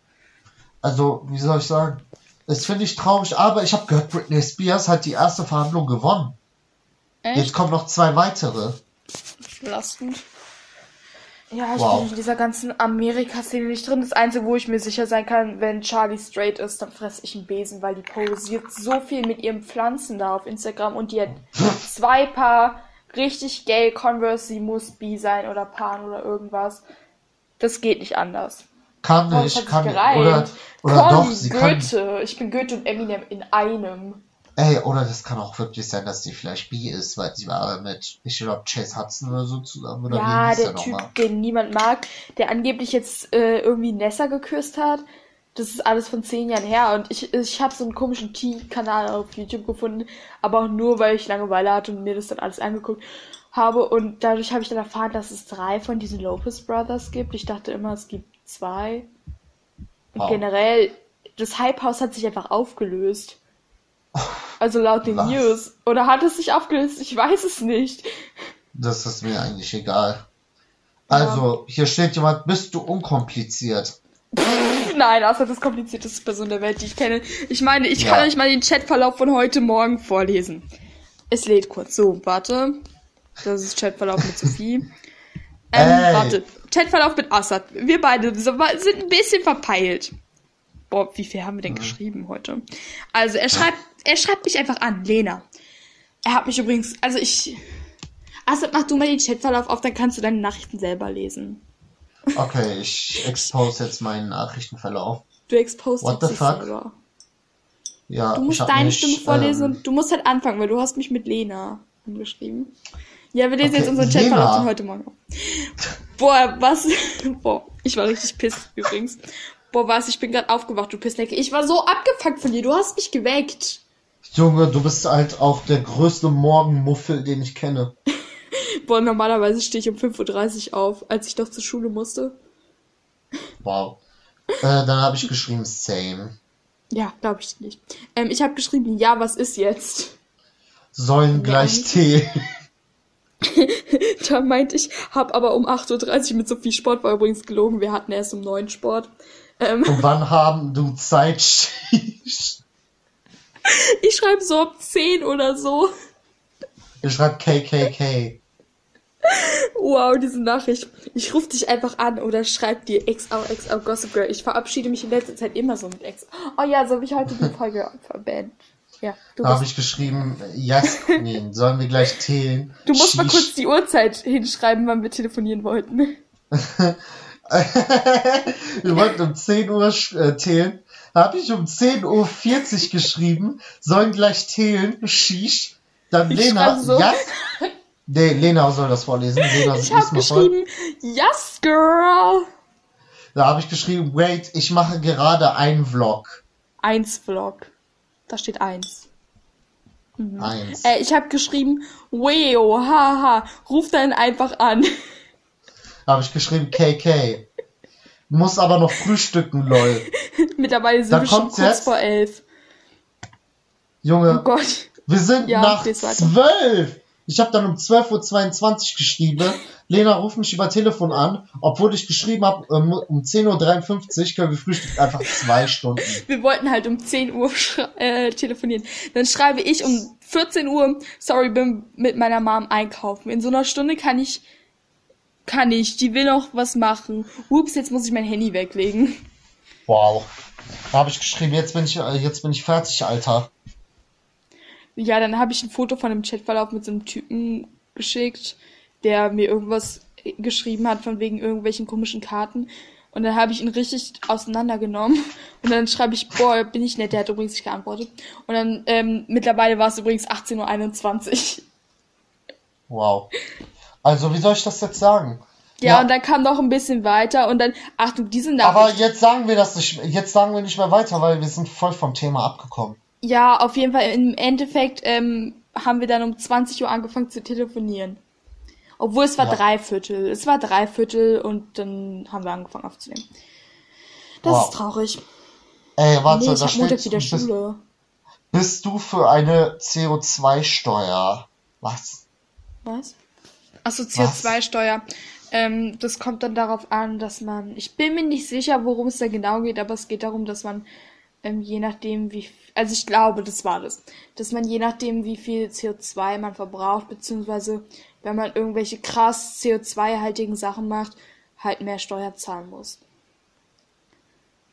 also, wie soll ich sagen? Das finde ich traurig, aber ich habe gehört, Britney Spears hat die erste Verhandlung gewonnen. Jetzt Echt? kommen noch zwei weitere. Belastend. Ja, ich Wow. bin in dieser ganzen Amerika-Szene nicht drin. Das Einzige, wo ich mir sicher sein kann, wenn Charlie straight ist, dann fresse ich einen Besen, weil die posiert so viel mit ihren Pflanzen da auf Instagram und die hat zwei Paar richtig gay Converse, sie muss bi sein oder Pan oder irgendwas. Das geht nicht anders. Kann nicht, kann gereimt. oder oder doch, sie kann. Goethe. Ich bin Goethe und Eminem in einem. Ey, oder das kann auch wirklich sein, dass sie vielleicht bi ist, weil sie war mit, ich glaube, Chase Hudson oder so zusammen oder Ja, der der Typ, den niemand mag, der angeblich jetzt äh, irgendwie Nessa geküsst hat. Das ist alles von zehn Jahren her und ich, ich habe so einen komischen Tea-Kanal auf YouTube gefunden, aber auch nur, weil ich Langeweile hatte und mir das dann alles angeguckt habe und dadurch habe ich dann erfahren, dass es drei von diesen Lopez Brothers gibt. Ich dachte immer, es gibt zwei. Und Wow. generell, das Hype House hat sich einfach aufgelöst. Also laut den Was? News. Oder hat es sich aufgelöst? Ich weiß es nicht. Das ist mir eigentlich egal. Also, hier steht jemand, bist du unkompliziert? Nein, außer das komplizierteste Person der Welt, die ich kenne. Ich meine, ich kann Ja. euch mal den Chatverlauf von heute Morgen vorlesen. Es lädt kurz. So, warte. Das ist Chatverlauf mit Sophie. Ähm, Ey. warte. Chatverlauf mit Assad. Wir beide sind ein bisschen verpeilt. Boah, wie viel haben wir denn geschrieben heute? Also, er schreibt, er schreibt mich einfach an, Lena. Er hat mich übrigens, also ich, Assad, mach du mal den Chatverlauf auf, dann kannst du deine Nachrichten selber lesen. Okay, ich expose jetzt meinen Nachrichtenverlauf. Du exposed What the fuck? selber. Ja, Du musst deine mich, Stimme vorlesen ähm, und du musst halt anfangen, weil du hast mich mit Lena angeschrieben. Ja, wir lesen Okay, jetzt unseren. Chatverlauf von heute Morgen. auf. Boah, was? Boah, ich war richtig pisst übrigens. Boah, was? Ich bin gerade aufgewacht, du Pisslecke. Ich war so abgefuckt von dir. Du hast mich geweckt. Junge, du bist halt auch der größte Morgenmuffel, den ich kenne. Boah, normalerweise stehe ich um 5.30 Uhr auf, als ich doch zur Schule musste. Wow. Äh, dann habe ich geschrieben, same. Ja, glaube ich nicht. Ähm, ich habe geschrieben, ja, was ist jetzt? Sollen gleich Tee. Da meinte ich, hab aber um 8.30 Uhr mit Sophie Sport, war übrigens gelogen, wir hatten erst um 9 Uhr Sport. Ähm, Und wann haben du Zeit? Ich schreibe so um 10 oder so. Ich schreib KKK. Wow, diese Nachricht. Ich rufe dich einfach an oder schreib dir XOXO Gossip Girl. Ich verabschiede mich in letzter Zeit immer so mit X. Oh ja, so habe ich heute die Folge verbannt. Ja, du Da habe ich geschrieben, yes, Queen, sollen wir gleich teilen? du musst mal Sheesh. kurz die Uhrzeit hinschreiben, wann wir telefonieren wollten. wir wollten um 10 Uhr äh. Da habe ich um 10.40 Uhr geschrieben, sollen gleich zählen, Shish. Dann Ich Lena, so. ja. Nee, Lena soll das vorlesen. Lena, Ich habe geschrieben, yes, girl. Da habe ich geschrieben, wait, ich mache gerade einen Vlog. Eins Vlog. Da steht eins. Eins. Äh, ich habe geschrieben, weo, haha, ruf dann einfach an. Habe ich geschrieben, KK. Muss aber noch frühstücken, lol. Mittlerweile sind Da wir schon kurz jetzt. vor elf. Junge, Oh Gott. wir sind Ja, nach zwölf. Ich habe dann um 12.22 Uhr geschrieben. Lena ruft mich über Telefon an, obwohl ich geschrieben habe, um, um 10.53 Uhr können wir frühstücken. Einfach zwei Stunden. Wir wollten halt um 10 Uhr äh, telefonieren. Dann schreibe ich um 14 Uhr, sorry, bin mit meiner Mom einkaufen. In so einer Stunde kann ich, kann ich, die will noch was machen. Ups, jetzt muss ich mein Handy weglegen. Wow. Da habe ich geschrieben, jetzt bin ich, äh, jetzt bin ich fertig, Alter. Ja, dann habe ich ein Foto von einem Chatverlauf mit so einem Typen geschickt, der mir irgendwas geschrieben hat von wegen irgendwelchen komischen Karten. Und dann habe ich ihn richtig auseinandergenommen. Und dann schreibe ich, boah, bin ich nett, der hat übrigens nicht geantwortet. Und dann, ähm, mittlerweile war es übrigens 18.21 Uhr. Wow. Also, wie soll ich das jetzt sagen? Ja, Ja. und dann kam noch ein bisschen weiter und dann, Achtung, diese Aber Nachricht. jetzt sagen wir das nicht, jetzt sagen wir nicht mehr weiter, weil wir sind voll vom Thema abgekommen. Ja, auf jeden Fall, im Endeffekt ähm, haben wir dann um 20 Uhr angefangen zu telefonieren. Obwohl es war Ja. Dreiviertel. Es war Dreiviertel und dann haben wir angefangen aufzunehmen. Das Wow. ist traurig. Ey, warte, nee, da ich hab Montag steht, wieder bist, Schule. bist du für eine CO2-Steuer? Was? Was? Achso, CO2-Steuer. Ähm, das kommt dann darauf an, dass man. Ich bin mir nicht sicher, worum es da genau geht, aber es geht darum, dass man ähm, je nachdem, wie. Also ich glaube, das war das. Dass man je nachdem, wie viel CO2 man verbraucht, beziehungsweise wenn man irgendwelche krass CO2-haltigen Sachen macht, halt mehr Steuer zahlen muss.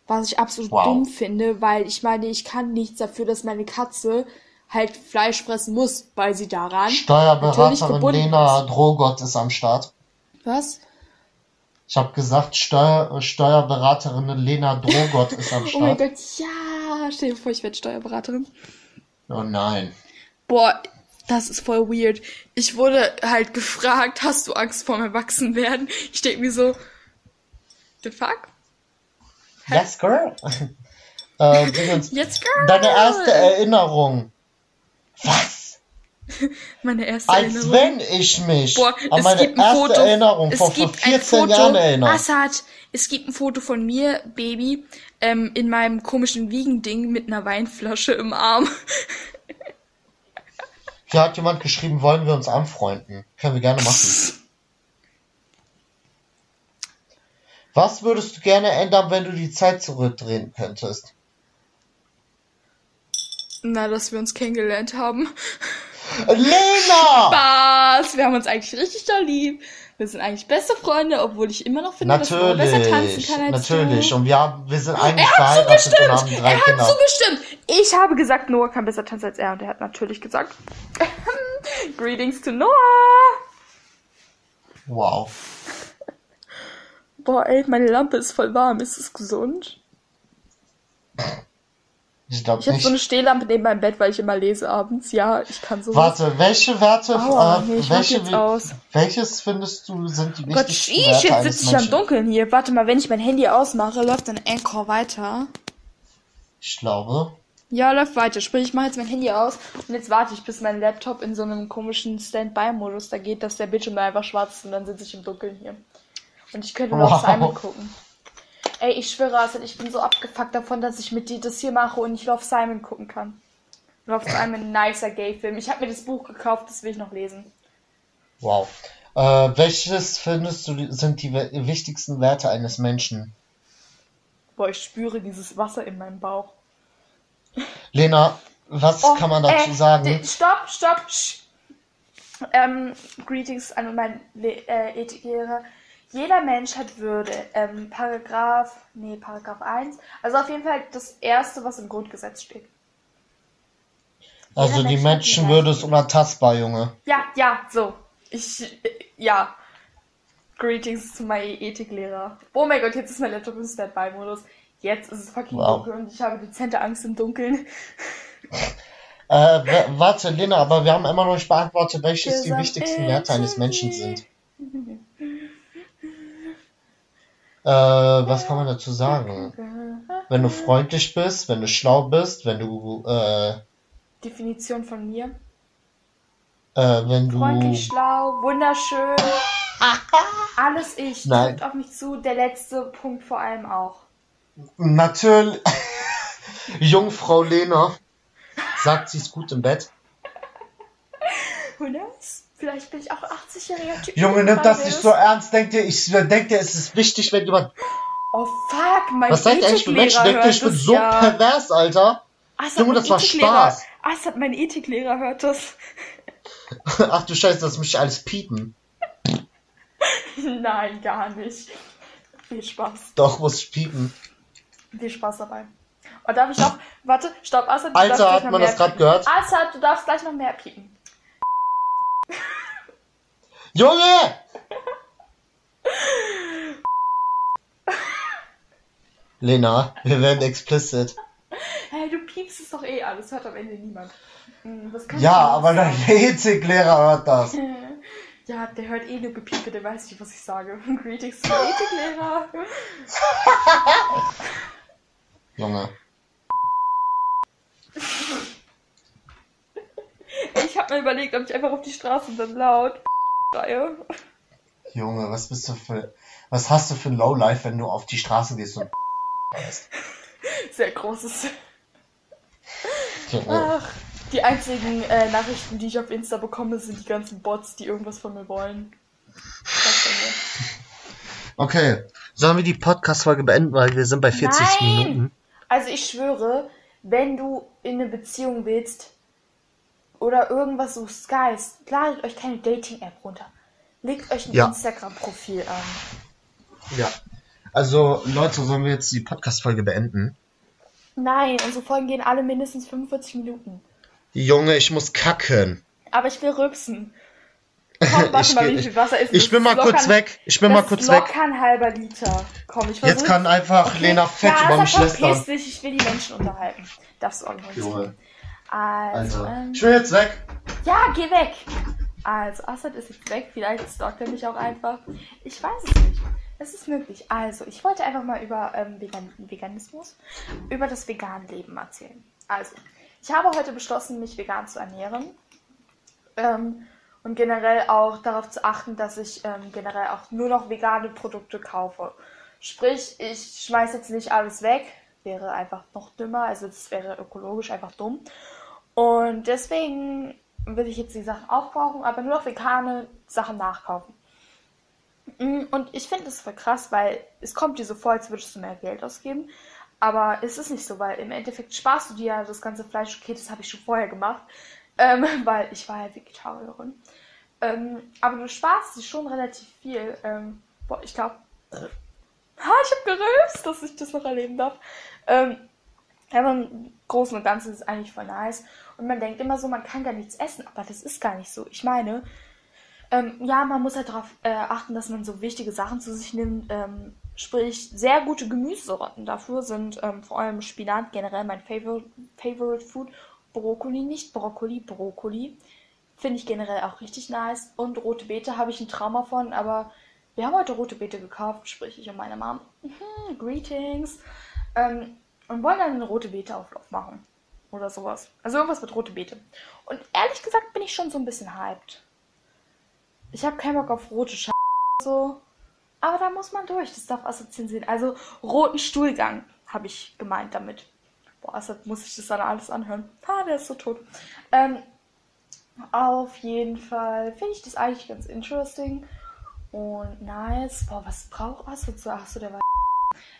Was ich absolut Wow. dumm finde, weil ich meine, ich kann nichts dafür, dass meine Katze halt Fleisch fressen muss, weil sie daran Steuerberaterin Lena ist. Drogot ist am Start. Was? Ich habe gesagt, Steuer, Steuerberaterin Lena Drogot ist am Oh mein Start. Gott, ja, stell dir vor, ich werde Steuerberaterin. Oh nein. Boah, das ist voll weird. Ich wurde halt gefragt, hast du Angst vorm Erwachsenwerden? Ich denk mir so, the fuck? Yes, girl. äh, übrigens, Jetzt, girl! deine erste Erinnerung. Was? Meine erste Als Erinnerung. wenn ich mich Boah, an es meine gibt ein erste Foto. Erinnerung es von vor gibt ein 14 Foto. Jahren erinnere. Assad, es gibt ein Foto von mir, Baby, ähm, in meinem komischen Wiegending mit einer Weinflasche im Arm. Hier hat jemand geschrieben, wollen wir uns anfreunden. Können wir gerne machen. Was würdest du gerne ändern, wenn du die Zeit zurückdrehen könntest? Na, dass wir uns kennengelernt haben. Lena! Spaß! Wir haben uns eigentlich richtig doll lieb. Wir sind eigentlich beste Freunde, obwohl ich immer noch finde, dass Mo besser tanzen Natürlich, kann als natürlich. du. Und wir, haben, wir sind eigentlich Er hat und zugestimmt! haben drei Er hat Kinder. zugestimmt! Ich habe gesagt, Noah kann besser tanzen als er und er hat natürlich gesagt. Greetings to Noah! Wow. Boah, ey, meine Lampe ist voll warm. Ist es gesund? Ich glaube Ich habe so eine Stehlampe neben meinem Bett, weil ich immer lese abends. Ja, ich kann so. Warte, welche Werte, Aua, äh, nee, welche, aus. welches findest du sind die Oh Gott, wichtigsten ich, Werte jetzt sitze ich am Menschen? Dunkeln hier. Warte mal, wenn ich mein Handy ausmache, läuft dann Anchor weiter. Ich glaube. Ja, läuft weiter. Sprich, ich mache jetzt mein Handy aus und jetzt warte ich, bis mein Laptop in so einem komischen Standby-Modus da geht, dass der Bildschirm da einfach schwarz ist und dann sitze ich im Dunkeln hier. Und ich könnte noch Wow. Simon gucken. Ey, ich schwöre, also ich bin so abgefuckt davon, dass ich mit dir das hier mache und ich Love Simon gucken kann. Love Simon, nicer Gay-Film. Ich habe mir das Buch gekauft, das will ich noch lesen. Wow. Äh, welches findest du sind die wichtigsten Werte eines Menschen? Boah, ich spüre dieses Wasser in meinem Bauch. Lena, was Oh, kann man dazu äh, sagen? Stopp, stopp. sch- Ähm, greetings an meinen äh, Ethiklehrer. Jeder Mensch hat Würde. Ähm, Paragraph, nee, Paragraph 1. Also auf jeden Fall das erste, was im Grundgesetz steht. Also jeder die Mensch Menschenwürde ist unantastbar, Junge. Ja, ja, so. Ich, ja. Greetings zu meinem Ethiklehrer. Oh mein Gott, jetzt ist mein Laptop im Standby-Modus. Jetzt ist es fucking Wow. dunkel und ich habe dezente Angst im Dunkeln. Äh, warte, Lena, aber wir haben immer noch nicht beantwortet, welches die wichtigsten Werte eines. Menschen sind. Äh, was kann man dazu sagen? Wenn du freundlich bist, wenn du schlau bist, wenn du, äh, Definition von mir. äh, wenn Freundlich, du, schlau, wunderschön. Alles ich. Nein. Auf mich zu. Der letzte Punkt vor allem auch. natürlich, Jungfrau Lena sagt, sie ist gut im Bett. Who knows? Vielleicht bin ich auch 80-jähriger Typ. Junge, nimm das gerade nicht so ernst. Denkt ihr, ich denke, es ist wichtig, wenn jemand. Oh fuck, mein Was seid ihr eigentlich für Menschen? Denkt ihr, ich bin so ja. pervers, Alter? Assad, Junge, das war Spaß. Assad, mein Ethiklehrer hört das. Ach du Scheiße, das ich alles piepen. Nein, gar nicht. Viel Spaß. Doch, muss ich piepen. Viel Spaß dabei. Und darf ich noch. Warte, stopp, Assad. Alter, hat man das piepen. gehört? Assad, du darfst gleich noch mehr piepen. Junge! Lena, wir werden explicit. Hey, du piepst es doch eh alles. Hört am Ende niemand. Hm, Das Ja, aber dein Ethiklehrer hört das. Ja, der hört eh nur Gepiepe, der weiß nicht, was ich sage. Greetings zum Ethiklehrer. Junge. Ich habe mir überlegt, ob ich einfach auf die Straße dann laut schreie. Junge, was bist du für. Was hast du für ein Lowlife, wenn du auf die Straße gehst und. Sehr großes. Junge. Ach, die einzigen äh, Nachrichten, die ich auf Insta bekomme, sind die ganzen Bots, die irgendwas von mir wollen. Okay, sollen wir die Podcast-Folge beenden, weil wir sind bei 40 Nein! Minuten. Also ich schwöre, wenn du in eine Beziehung willst oder irgendwas suchst, Guys, ladet euch keine Dating-App runter. Legt euch ein Ja. Instagram-Profil an. Ja. Also, Leute, sollen wir jetzt die Podcast-Folge beenden? Nein, unsere Folgen gehen alle mindestens 45 Minuten. Junge, ich muss kacken. Aber ich will rübsen. Komm, warte Ich mal, wie viel Wasser ist Ich bin mal kurz weg. Ich bin mal kurz weg. locker ein halber Liter. Komm, ich Jetzt kann einfach Lena fett ja, über mich lästern. dich, ich will die Menschen unterhalten. Darfst du auch nicht. Also, Also, ähm, ich bin jetzt weg. ja, geh weg. Also, Assad ist jetzt weg. Vielleicht stalkt er mich auch einfach. Ich weiß es nicht. Es ist möglich. Also, ich wollte einfach mal über ähm, Vegan Veganismus, über das vegane Leben erzählen. Also, ich habe heute beschlossen, mich vegan zu ernähren. Ähm, und generell auch darauf zu achten, dass ich ähm, generell auch nur noch vegane Produkte kaufe. Sprich, ich schmeiß jetzt nicht alles weg. Wäre einfach noch dümmer. Also, das wäre ökologisch einfach dumm. Und deswegen will ich jetzt die Sachen aufbrauchen, aber nur noch vegane Sachen nachkaufen. Mm, Und ich finde das voll krass, weil es kommt dir so vor, als würdest du mehr Geld ausgeben. Aber es ist nicht so, weil im Endeffekt sparst du dir ja das ganze Fleisch. Okay, das habe ich schon vorher gemacht, ähm, weil ich war ja Vegetarierin. Ähm, aber du sparst dir schon relativ viel. Ähm, boah, ich glaube, ha, ich habe gerülpst, dass ich das noch erleben darf. Ähm, aber im Großen und Ganzen ist es eigentlich voll nice. Und man denkt immer so, man kann gar nichts essen, aber das ist gar nicht so. Ich meine, ähm, ja, man muss halt darauf äh, achten, dass man so wichtige Sachen zu sich nimmt. Ähm, sprich, sehr gute Gemüsesorten dafür sind ähm, vor allem Spinat, generell mein Favorite, Favorite Food. Brokkoli, nicht Brokkoli, Brokkoli. Finde ich generell auch richtig nice. Und rote Beete habe ich ein Trauma von, aber wir haben heute rote Beete gekauft, sprich ich und meine Mom. Mhm, greetings. Ähm, und wollen dann einen rote Beete-Auflauf machen. Oder sowas. Also irgendwas mit rote Beete. Und ehrlich gesagt bin ich schon so ein bisschen hyped. Ich habe keinen Bock auf rote Sch so. Aber da muss man durch. Das darf assoziieren sehen. Also roten Stuhlgang habe ich gemeint damit. Boah, also muss ich das dann alles anhören. Ha, der ist so tot. Ähm, auf jeden Fall finde ich das eigentlich ganz interesting. Und nice. Boah, was braucht Assad so? Achso, der war.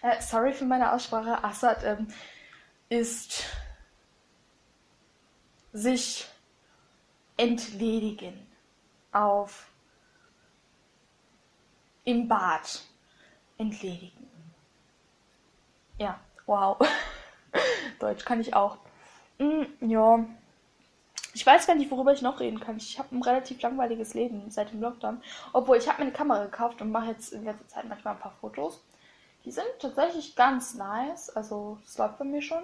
Äh, sorry für meine Aussprache. Assad ähm, ist sich entledigen auf im Bad entledigen. Ja, wow. Deutsch kann ich auch. Mm, ja. Ich weiß gar nicht, worüber ich noch reden kann. Ich habe ein relativ langweiliges Leben seit dem Lockdown. Obwohl, ich habe mir eine Kamera gekauft und mache jetzt in letzter Zeit manchmal ein paar Fotos. Die sind tatsächlich ganz nice. Also, es läuft bei mir schon.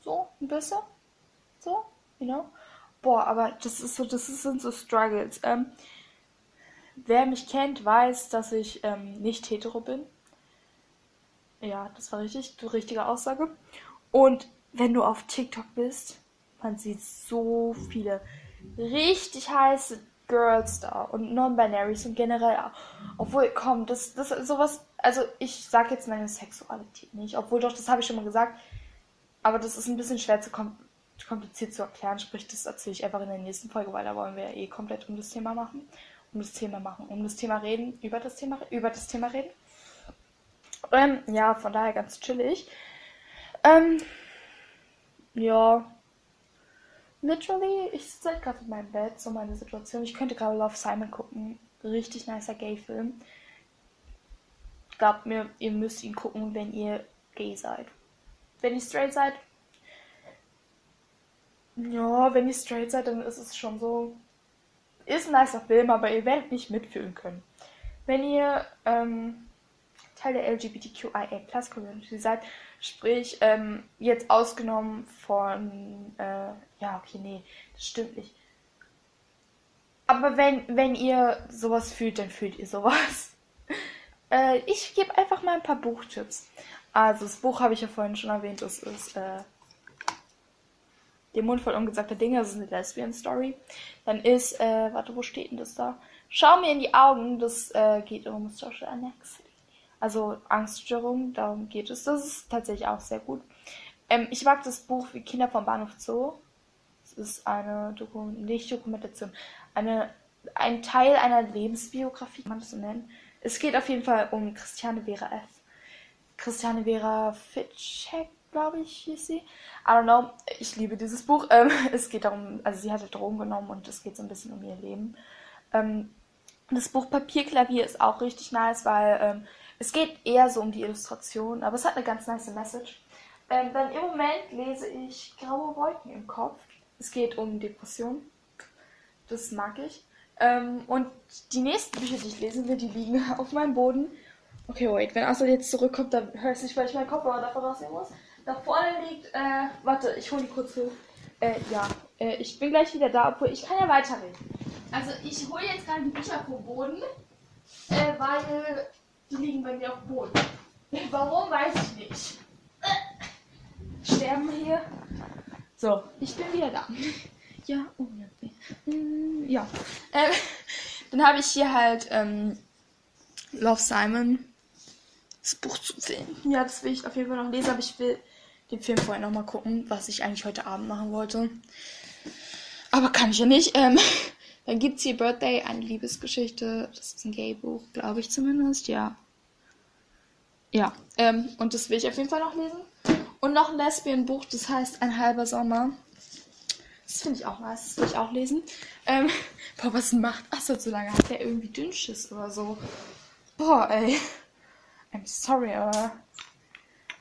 So, ein bisschen. So, you know. Boah, aber das ist so, das sind so Struggles. Ähm, wer mich kennt, weiß, dass ich ähm, nicht hetero bin. Ja, das war richtig, die richtige Aussage. Und wenn du auf TikTok bist, man sieht so viele richtig heiße Girls da und Non-Binaries und generell. Obwohl, komm, das, ist sowas, also ich sag jetzt meine Sexualität nicht, obwohl doch, das habe ich schon mal gesagt, aber das ist ein bisschen schwer zu kom kompliziert zu erklären, sprich, das erzähle ich einfach in der nächsten Folge, weil da wollen wir ja eh komplett um das Thema machen, um das Thema machen, um das Thema reden, über das Thema, über das Thema reden. Ähm, ja, von daher ganz chillig. Ähm, ja. Literally, ich sitze halt gerade in meinem Bett, so meine Situation. Ich könnte gerade Love Simon gucken. Richtig nicer Gay-Film. Glaubt mir, ihr müsst ihn gucken, wenn ihr gay seid. Wenn ihr straight seid, ja, wenn ihr straight seid, dann ist es schon so. Ist ein nicer Film, aber ihr werdet nicht mitfühlen können. Wenn ihr ähm, Teil der LGBTQIA Community seid, sprich, ähm, jetzt ausgenommen von, äh, ja, okay, nee, das stimmt nicht. Aber wenn, wenn ihr sowas fühlt, dann fühlt ihr sowas. äh, ich gebe einfach mal ein paar Buchtipps. Also, das Buch habe ich ja vorhin schon erwähnt. Das ist äh, Der Mund voll ungesagter Dinge. Das ist eine Lesbian-Story. Dann ist, äh, warte, wo steht denn das da? Schau mir in die Augen. Das äh, geht um Social Anxiety. Also Angststörung, darum geht es. Das ist tatsächlich auch sehr gut. Ähm, ich mag das Buch wie Kinder vom Bahnhof Zoo. Es ist eine Doku nicht Dokumentation, eine, ein Teil einer Lebensbiografie, kann man das so nennen. Es geht auf jeden Fall um Christiane Vera F. Christiane Vera Fitschek, glaube ich, hieß sie. I don't know. Ich liebe dieses Buch. Ähm, es geht darum, also sie hatte Drogen genommen und es geht so ein bisschen um ihr Leben. Ähm, das Buch Papierklavier ist auch richtig nice, weil ähm, es geht eher so um die Illustration, aber es hat eine ganz nice Message. Ähm, dann im Moment lese ich Graue Wolken im Kopf. Es geht um Depression. Das mag ich. Ähm, und die nächsten Bücher, die ich lesen will, die liegen auf meinem Boden. Okay, wait, wenn Astrid jetzt zurückkommt, dann höre ich nicht, weil ich meinen Kopfhörer davon rausnehmen muss. Da vorne liegt, äh, warte, ich hole die kurz hoch. Äh, ja, äh, ich bin gleich wieder da, obwohl ich kann ja weiterreden. Also ich hole jetzt gerade die Bücher vom Boden, äh, weil die liegen bei mir auf dem Boden. Warum, weiß ich nicht. Äh, sterben hier. So, ich bin wieder da. Ja, oh, ja. Mm, ja. Äh, dann habe ich hier halt ähm, Love Simon. Das Buch zu Film. Ja, das will ich auf jeden Fall noch lesen, aber ich will den Film vorher noch mal gucken, was ich eigentlich heute Abend machen wollte. Aber kann ich ja nicht. Ähm, dann gibt es hier Birthday, eine Liebesgeschichte. Das ist ein Gay-Buch, glaube ich zumindest, ja. Ja, ähm, und das will ich auf jeden Fall noch lesen. Und noch ein Lesbian-Buch, das heißt Ein halber Sommer. Das finde ich auch nice, das will ich auch lesen. Ähm, boah, was macht Assad so lange? Hat der irgendwie Dünnschiss oder so? Boah, ey. I'm sorry, aber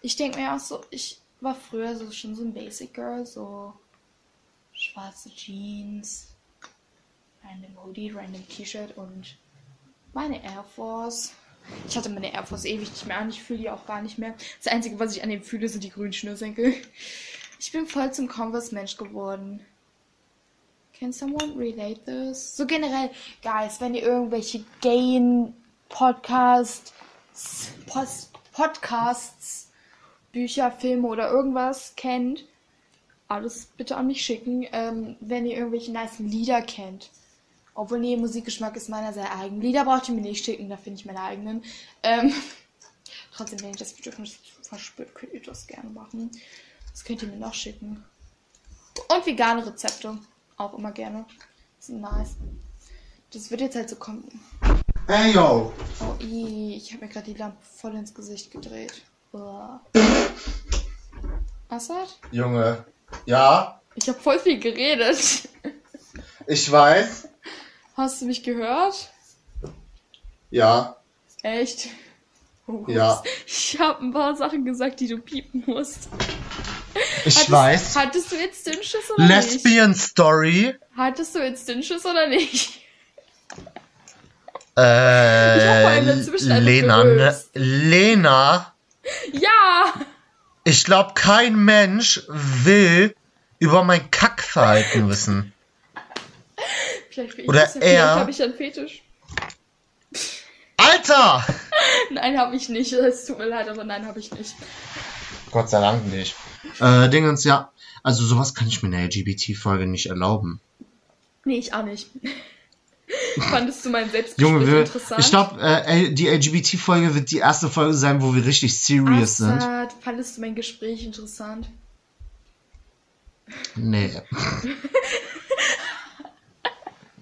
ich denke mir auch so, ich war früher so schon so ein Basic Girl, so schwarze Jeans, random Hoodie, random T-Shirt und meine Air Force. Ich hatte meine Air Force ewig nicht mehr an, ich fühle die auch gar nicht mehr. Das Einzige, was ich an dem fühle, sind die grünen Schnürsenkel. Ich bin voll zum Converse-Mensch geworden. Can someone relate this? So generell, guys, wenn ihr irgendwelche gayen Podcasts, Podcasts, Bücher, Filme oder irgendwas kennt, alles bitte an mich schicken. Ähm, wenn ihr irgendwelche nice Lieder kennt. Obwohl, nee, Musikgeschmack ist meiner sehr eigen. Lieder braucht ihr mir nicht schicken, da finde ich meine eigenen. Ähm, trotzdem, wenn ihr das Bedürfnis verspürt, könnt ihr das gerne machen. Das könnt ihr mir noch schicken. Und vegane Rezepte. Auch immer gerne. Ist nice. Das wird jetzt halt so kommen. Hey yo! Oh, ii, ich habe mir gerade die Lampe voll ins Gesicht gedreht. Uah. Assad? Junge. Ja, Ich habe voll viel geredet. ich weiß. Hast du mich gehört? Ja, Echt? Oh, Ja. Ich habe ein paar Sachen gesagt, die du piepen musst. ich hattest, weiß. Hattest du jetzt Dünnschiss oder nicht? Lesbian Story. Hattest du jetzt Dünnschiss oder nicht? Äh, Lena, ne. Lena, Ja! ich glaube, kein Mensch will über mein Kackverhalten wissen. Vielleicht bin ich Oder ja, er- habe ich einen Fetisch. Alter! Nein, habe ich nicht. Es tut mir leid, aber nein, habe ich nicht. Gott sei Dank nicht. Äh, Dingens, ja. Also sowas kann ich mir in der LGBT-Folge nicht erlauben. Nee, ich auch nicht. Fandest du mein Selbstgespräch Junge, wir, interessant? ich glaube, äh, die LGBT-Folge wird die erste Folge sein, wo wir richtig serious sind. Assad, fandest du mein Gespräch interessant? Nee.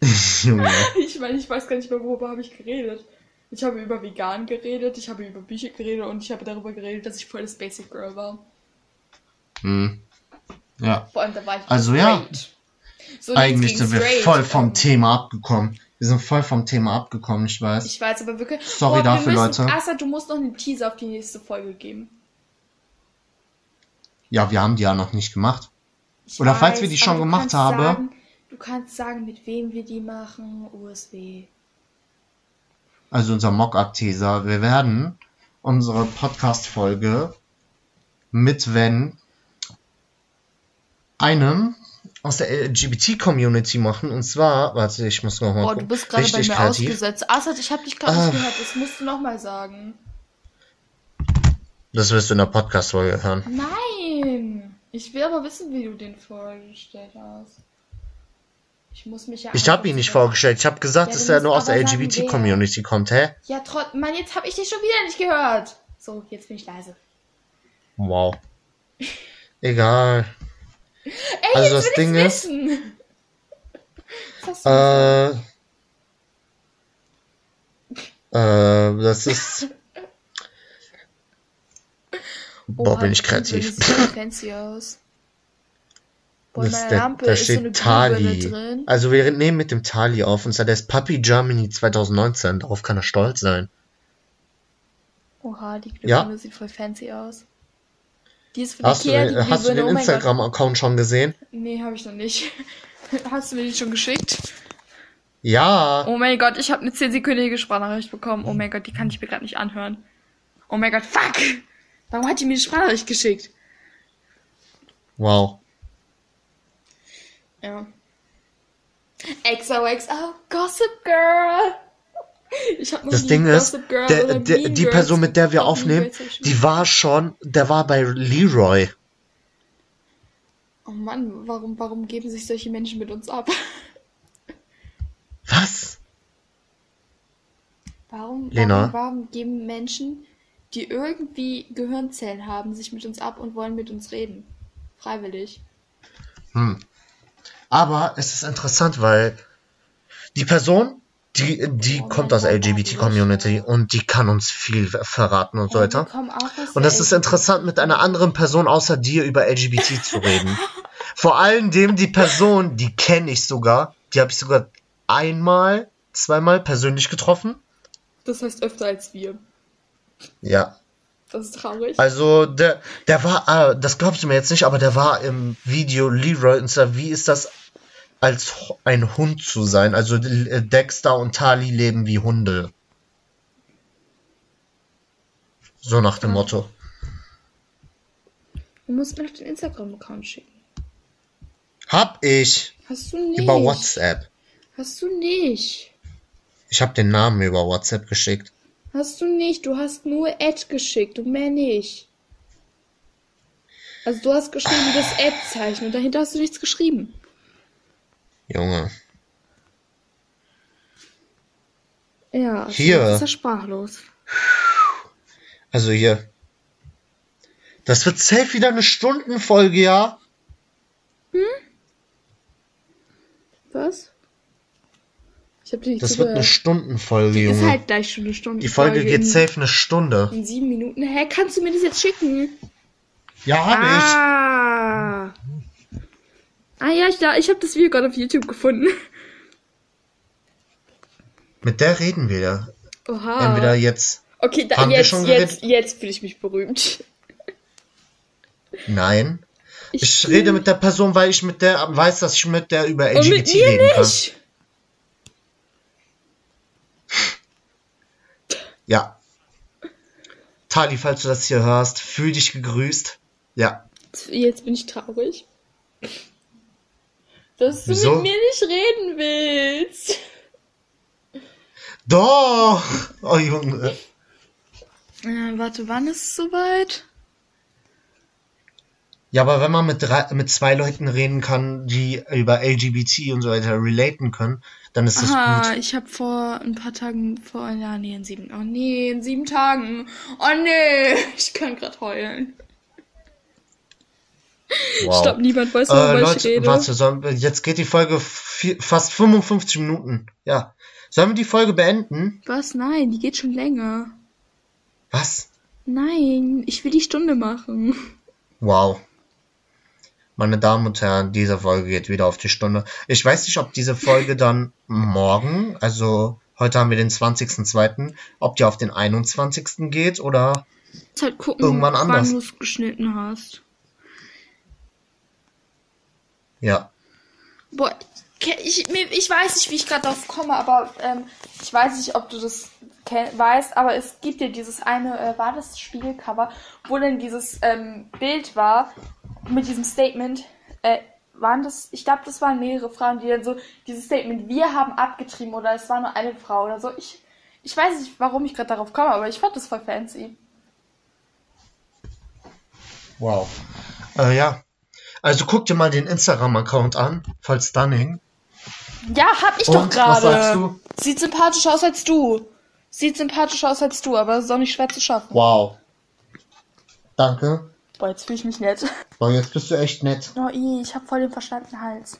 Ich meine, ich weiß gar nicht mehr, worüber habe ich geredet. Ich habe über vegan geredet, ich habe über Bücher geredet und ich habe darüber geredet, dass ich voll das Basic Girl war. Hm. Ja, Vor allem, da war ich Also ja, straight. So, eigentlich sind wir straight, voll vom ähm, Thema abgekommen. Wir sind voll vom Thema abgekommen, ich weiß. Ich weiß aber wirklich. Sorry wir dafür, müssen, Leute. Assad, du musst noch einen Teaser auf die nächste Folge geben. Ja, wir haben die ja noch nicht gemacht. Ich Oder falls wir die schon gemacht haben. Sagen, du kannst sagen, mit wem wir die machen. USW. Also unser Mock-Up-Teaser. Wir werden unsere Podcast-Folge mit wenn einem aus der LGBT-Community machen. Und zwar, warte, ich muss noch mal Boah, du bist gerade bei mir kreativ. ausgesetzt. Assad, ich habe dich gerade Ah. nicht gehört. Das musst du nochmal sagen. Das wirst du in der Podcast-Folge hören. Nein! Ich will aber wissen, wie du den vorgestellt hast. Ich muss mich ja. Ich habe ihn nicht vorgestellt. Ich habe gesagt, Ja, dass er nur aus der LGBT-Community kommt, hä? Ja, trotzdem. Mann, jetzt habe ich dich schon wieder nicht gehört. So, jetzt bin ich leise. Wow. Egal. Ey, Also das will Ding ist- wissen. Äh, äh, das ist. Boah, Oha, bin ich kreativ. Sieht voll fancy aus. Boah, Das, der, Lampe da so steht Glühbirne Tali. drin. Also wir nehmen mit dem Tali auf und zwar der ist Puppy Germany 2019. Darauf kann er stolz sein. Oha, die Ja. Glühbirne sieht voll fancy aus. Die ist von Hast du Ikea, den, die hast du den oh. Instagram-Account schon gesehen? Nee, habe ich noch nicht. Hast du mir die schon geschickt? Ja. Oh mein Gott, ich habe eine 10-sekündige Sprachnachricht bekommen. Oh mein Gott, die kann ich mir gerade nicht anhören. Oh mein Gott, fuck! Warum hat die mir die Sprachnachricht geschickt? Wow. Ja. XOXO Gossip Girl. Ich hab noch Das Ding ist, der, der, die Person, mit der wir aufnehmen, die war schon, der war bei Leroy. Oh Mann, warum, warum geben sich solche Menschen mit uns ab? Was? Warum, Lena? warum, warum geben Menschen, die irgendwie Gehirnzellen haben, sich mit uns ab und wollen mit uns reden? Freiwillig. Hm. Aber es ist interessant, weil die Person, die, die kommt aus LGBT-Community und die kann uns viel verraten und so weiter. Und es ist interessant, mit einer anderen Person außer dir über LGBT zu reden. Vor allem dem die Person, die kenne ich sogar, die habe ich sogar einmal, zweimal persönlich getroffen. Das heißt öfter als wir. Ja. Das ist traurig. Also der, der war, ah, das glaubst du mir jetzt nicht, aber der war im Video Leroy und zwar, wie ist das als ein Hund zu sein? Also äh, Dexter und Tali leben wie Hunde. So nach dem Motto. Du musst mir noch den Instagram-Account schicken. Hab ich Hast du nicht. über WhatsApp. Hast du nicht. Ich habe den Namen über WhatsApp geschickt. Hast du nicht. Du hast nur Ad geschickt und mehr nicht. Also du hast geschrieben das Ad-Zeichen und dahinter hast du nichts geschrieben. Junge. Ja, Hier. ist er sprachlos. Also hier. Das wird safe wieder eine Stundenfolge, ja? Was? Ich hab dir nicht Das wird eine. Stundenfolge, Ist Junge. halt gleich schon eine Stunde. Die Folge geht safe eine Stunde. in sieben Minuten. Hä, kannst du mir das jetzt schicken? Ja, hab ich. Ah. Ja, ich, ich habe das Video gerade auf YouTube gefunden. Mit der reden wir ja. Oha. Entweder jetzt. okay, da, Haben wir jetzt, schon jetzt, jetzt fühle ich mich berühmt. Nein. Ich rede mit der Person, weil ich mit der weiß, dass ich mit der über Und mit LGBT mir reden kann. nicht. Ja. Tali, falls du das hier hörst, fühl dich gegrüßt. Ja. Jetzt bin ich traurig. Dass du Wieso? mit mir nicht reden willst. Doch! Oh Junge. Äh, warte, wann ist es soweit? Ja, aber wenn man mit, drei, mit zwei Leuten reden kann, die über LGBT und so weiter relaten können, dann ist das Aha, gut. ich habe vor ein paar Tagen, vor, ja, nee, in sieben, oh nee, in sieben Tagen. Oh nee, ich kann grad heulen. Wow. Ich glaube, niemand weiß, Äh, worüber ich Leute, rede. warte, sollen jetzt geht die Folge vier, fast 55 Minuten. Ja. Sollen wir die Folge beenden? Was? Nein, die geht schon länger. Was? Nein, ich will die Stunde machen. Wow. Meine Damen und Herren, diese Folge geht wieder auf die Stunde. Ich weiß nicht, ob diese Folge dann morgen, also heute haben wir den 20.02., ob die auf den 21. geht oder halt gucken, Irgendwann anders. wann du es geschnitten hast. Ja. Boah, ich, ich weiß nicht, wie ich gerade darauf komme, aber ähm, ich weiß nicht, ob du das weißt, aber es gibt ja dieses eine, äh, war das Spiegelcover, wo dann dieses ähm, Bild war mit diesem Statement, äh, waren das, ich glaube, das waren mehrere Frauen, die dann so dieses Statement, wir haben abgetrieben oder es war nur eine Frau oder so. Ich, ich weiß nicht, warum ich gerade darauf komme, aber ich fand das voll fancy. Wow. Äh, ja. Also guck dir mal den Instagram-Account an, voll stunning. Ja, hab ich Und, doch was sagst gerade. du? Sieht sympathischer aus als du. Sieht sympathischer aus als du, aber ist auch nicht schwer zu schaffen. Wow. Danke. Boah, jetzt fühle ich mich nett. Boah, jetzt bist du echt nett. Oh, i, ich hab voll den verstandenen Hals.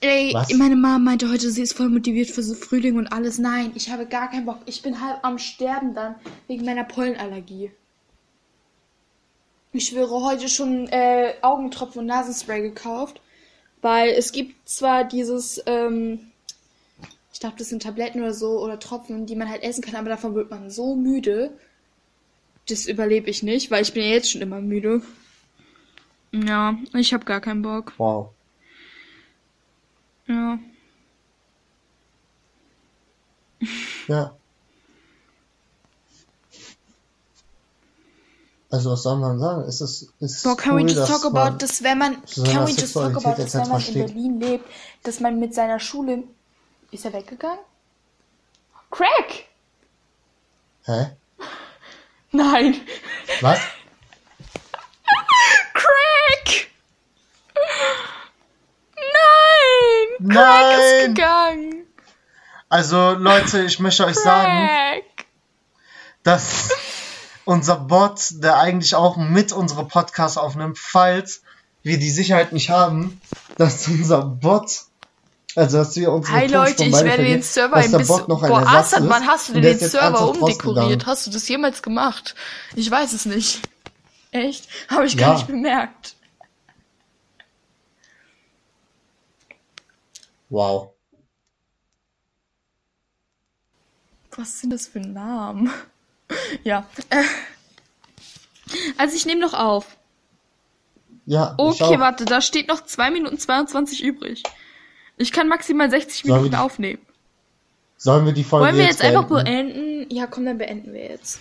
Ey, Was? meine Mama meinte heute, sie ist voll motiviert für so Frühling und alles. Nein, ich habe gar keinen Bock. Ich bin halb am Sterben dann wegen meiner Pollenallergie. Ich schwöre, heute schon äh, Augentropfen und Nasenspray gekauft, weil es gibt zwar dieses, ähm, ich glaube, das sind Tabletten oder so oder Tropfen, die man halt essen kann, aber davon wird man so müde. Das überlebe ich nicht, weil ich bin ja jetzt schon immer müde. Ja, ich habe gar keinen Bock. Wow. Ja. Ja. Also was soll man sagen? Es ist, es can cool, we just talk about das, wenn man, seiner can we just talk about das, wenn man in. Berlin lebt, dass man mit seiner Schule, ist er weggegangen? Crack! Hä? Nein! Was? Crack! Nein! Crack ist Nein! gegangen! Also Leute, ich möchte euch sagen, Crack! dass unser Bot, der eigentlich auch mit unsere Podcasts aufnimmt, falls wir die Sicherheit nicht haben, dass unser Bot, also dass wir unsere Hi Leute, ich werde den Server ein bisschen. Boah, Ersatz Assad, ist. wann hast du denn den Server umdekoriert? Hast du das jemals gemacht? Ich weiß es nicht. Echt? Habe ich Ja. gar nicht bemerkt. Wow. Was sind das für Namen? ja. Äh. Also ich nehme noch auf. Ja, Okay, warte, da steht noch 2 Minuten 22 übrig. Ich kann maximal 60 Sollen Minuten die- aufnehmen. Sollen wir die Folge Wollen wir jetzt einfach beenden? beenden? Ja, komm, dann beenden wir jetzt.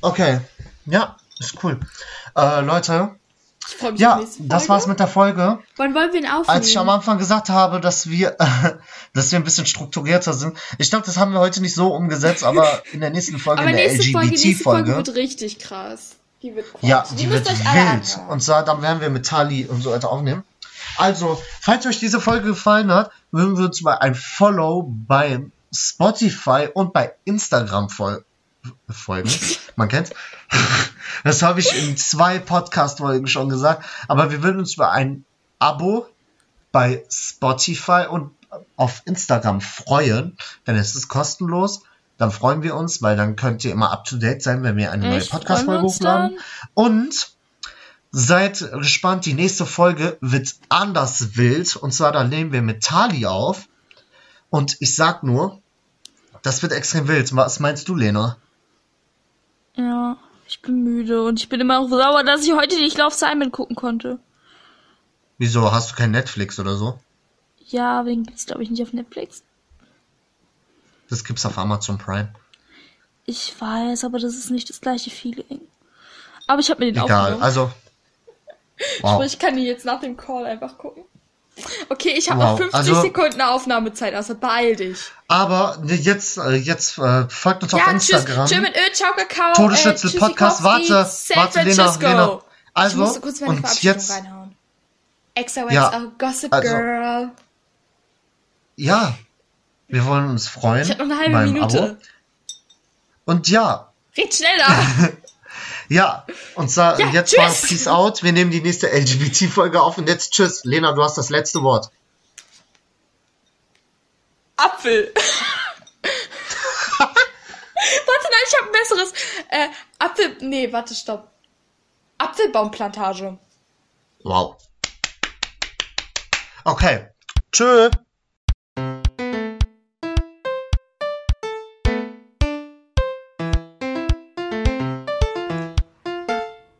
Okay. Ja, ist cool. Äh, Leute, Ich freue mich auf ja, die nächste das Folge. war's mit der Folge. Wann wollen wir ihn aufnehmen? Als ich am Anfang gesagt habe, dass wir, dass wir ein bisschen strukturierter sind. Ich glaube, das haben wir heute nicht so umgesetzt, aber in der nächsten Folge, Aber in der nächste Folge, nächste Folge LGBT-Folge. wird richtig krass. Die wird krass. Ja, die müsst wird wild. Und zwar, dann werden wir mit Tali und so weiter aufnehmen. Also, falls euch diese Folge gefallen hat, würden wir uns mal ein Follow bei Spotify und bei Instagram fol folgen. Man kennt's. Das habe ich in zwei Podcast-Folgen schon gesagt. Aber wir würden uns über ein Abo bei Spotify und auf Instagram freuen, denn es ist kostenlos. Dann freuen wir uns, weil dann könnt ihr immer up to date sein, wenn wir eine neue? Podcast-Folge hochladen. Und seid gespannt, die nächste Folge wird anders wild. Und zwar, da nehmen wir mit Tali auf. Und ich sag nur, das wird extrem wild. Was meinst du, Lena? Ja, ich bin müde und ich bin immer noch sauer, dass ich heute nicht Love Simon gucken konnte. Wieso, hast du kein Netflix oder so? Ja, den gibt's glaube ich nicht auf Netflix. Das gibt's auf Amazon Prime. Ich weiß, aber das ist nicht das gleiche Feeling. Aber ich habe mir den Egal, also. Wow. Sprich, ich kann die jetzt nach dem Call einfach gucken. Okay, ich habe Wow, noch 50 also- Sekunden Aufnahmezeit, also beeil dich. Aber jetzt, äh, jetzt äh, folgt uns auf Ja, tschüss. Instagram. Tschüss mit Ö, ciao, Kakao. Todesschützel äh, Podcast. Warte, San warte, Lena. Lena. ich Also, musste kurz meine und jetzt, reinhauen. XOX, Ja, oh, Gossip also- Girl. ja, wir wollen uns freuen. Ich hab noch eine halbe Minute. Abo. Und ja, Red schneller. ja, und zwar, Ja, jetzt tschüss. war Peace Out. Wir nehmen die nächste LGBT-Folge auf und jetzt tschüss. Lena, du hast das letzte Wort. Apfel. warte, nein, ich habe ein besseres. Äh, Apfel. Nee, warte, stopp. Apfelbaumplantage. Wow. Okay. Tschö.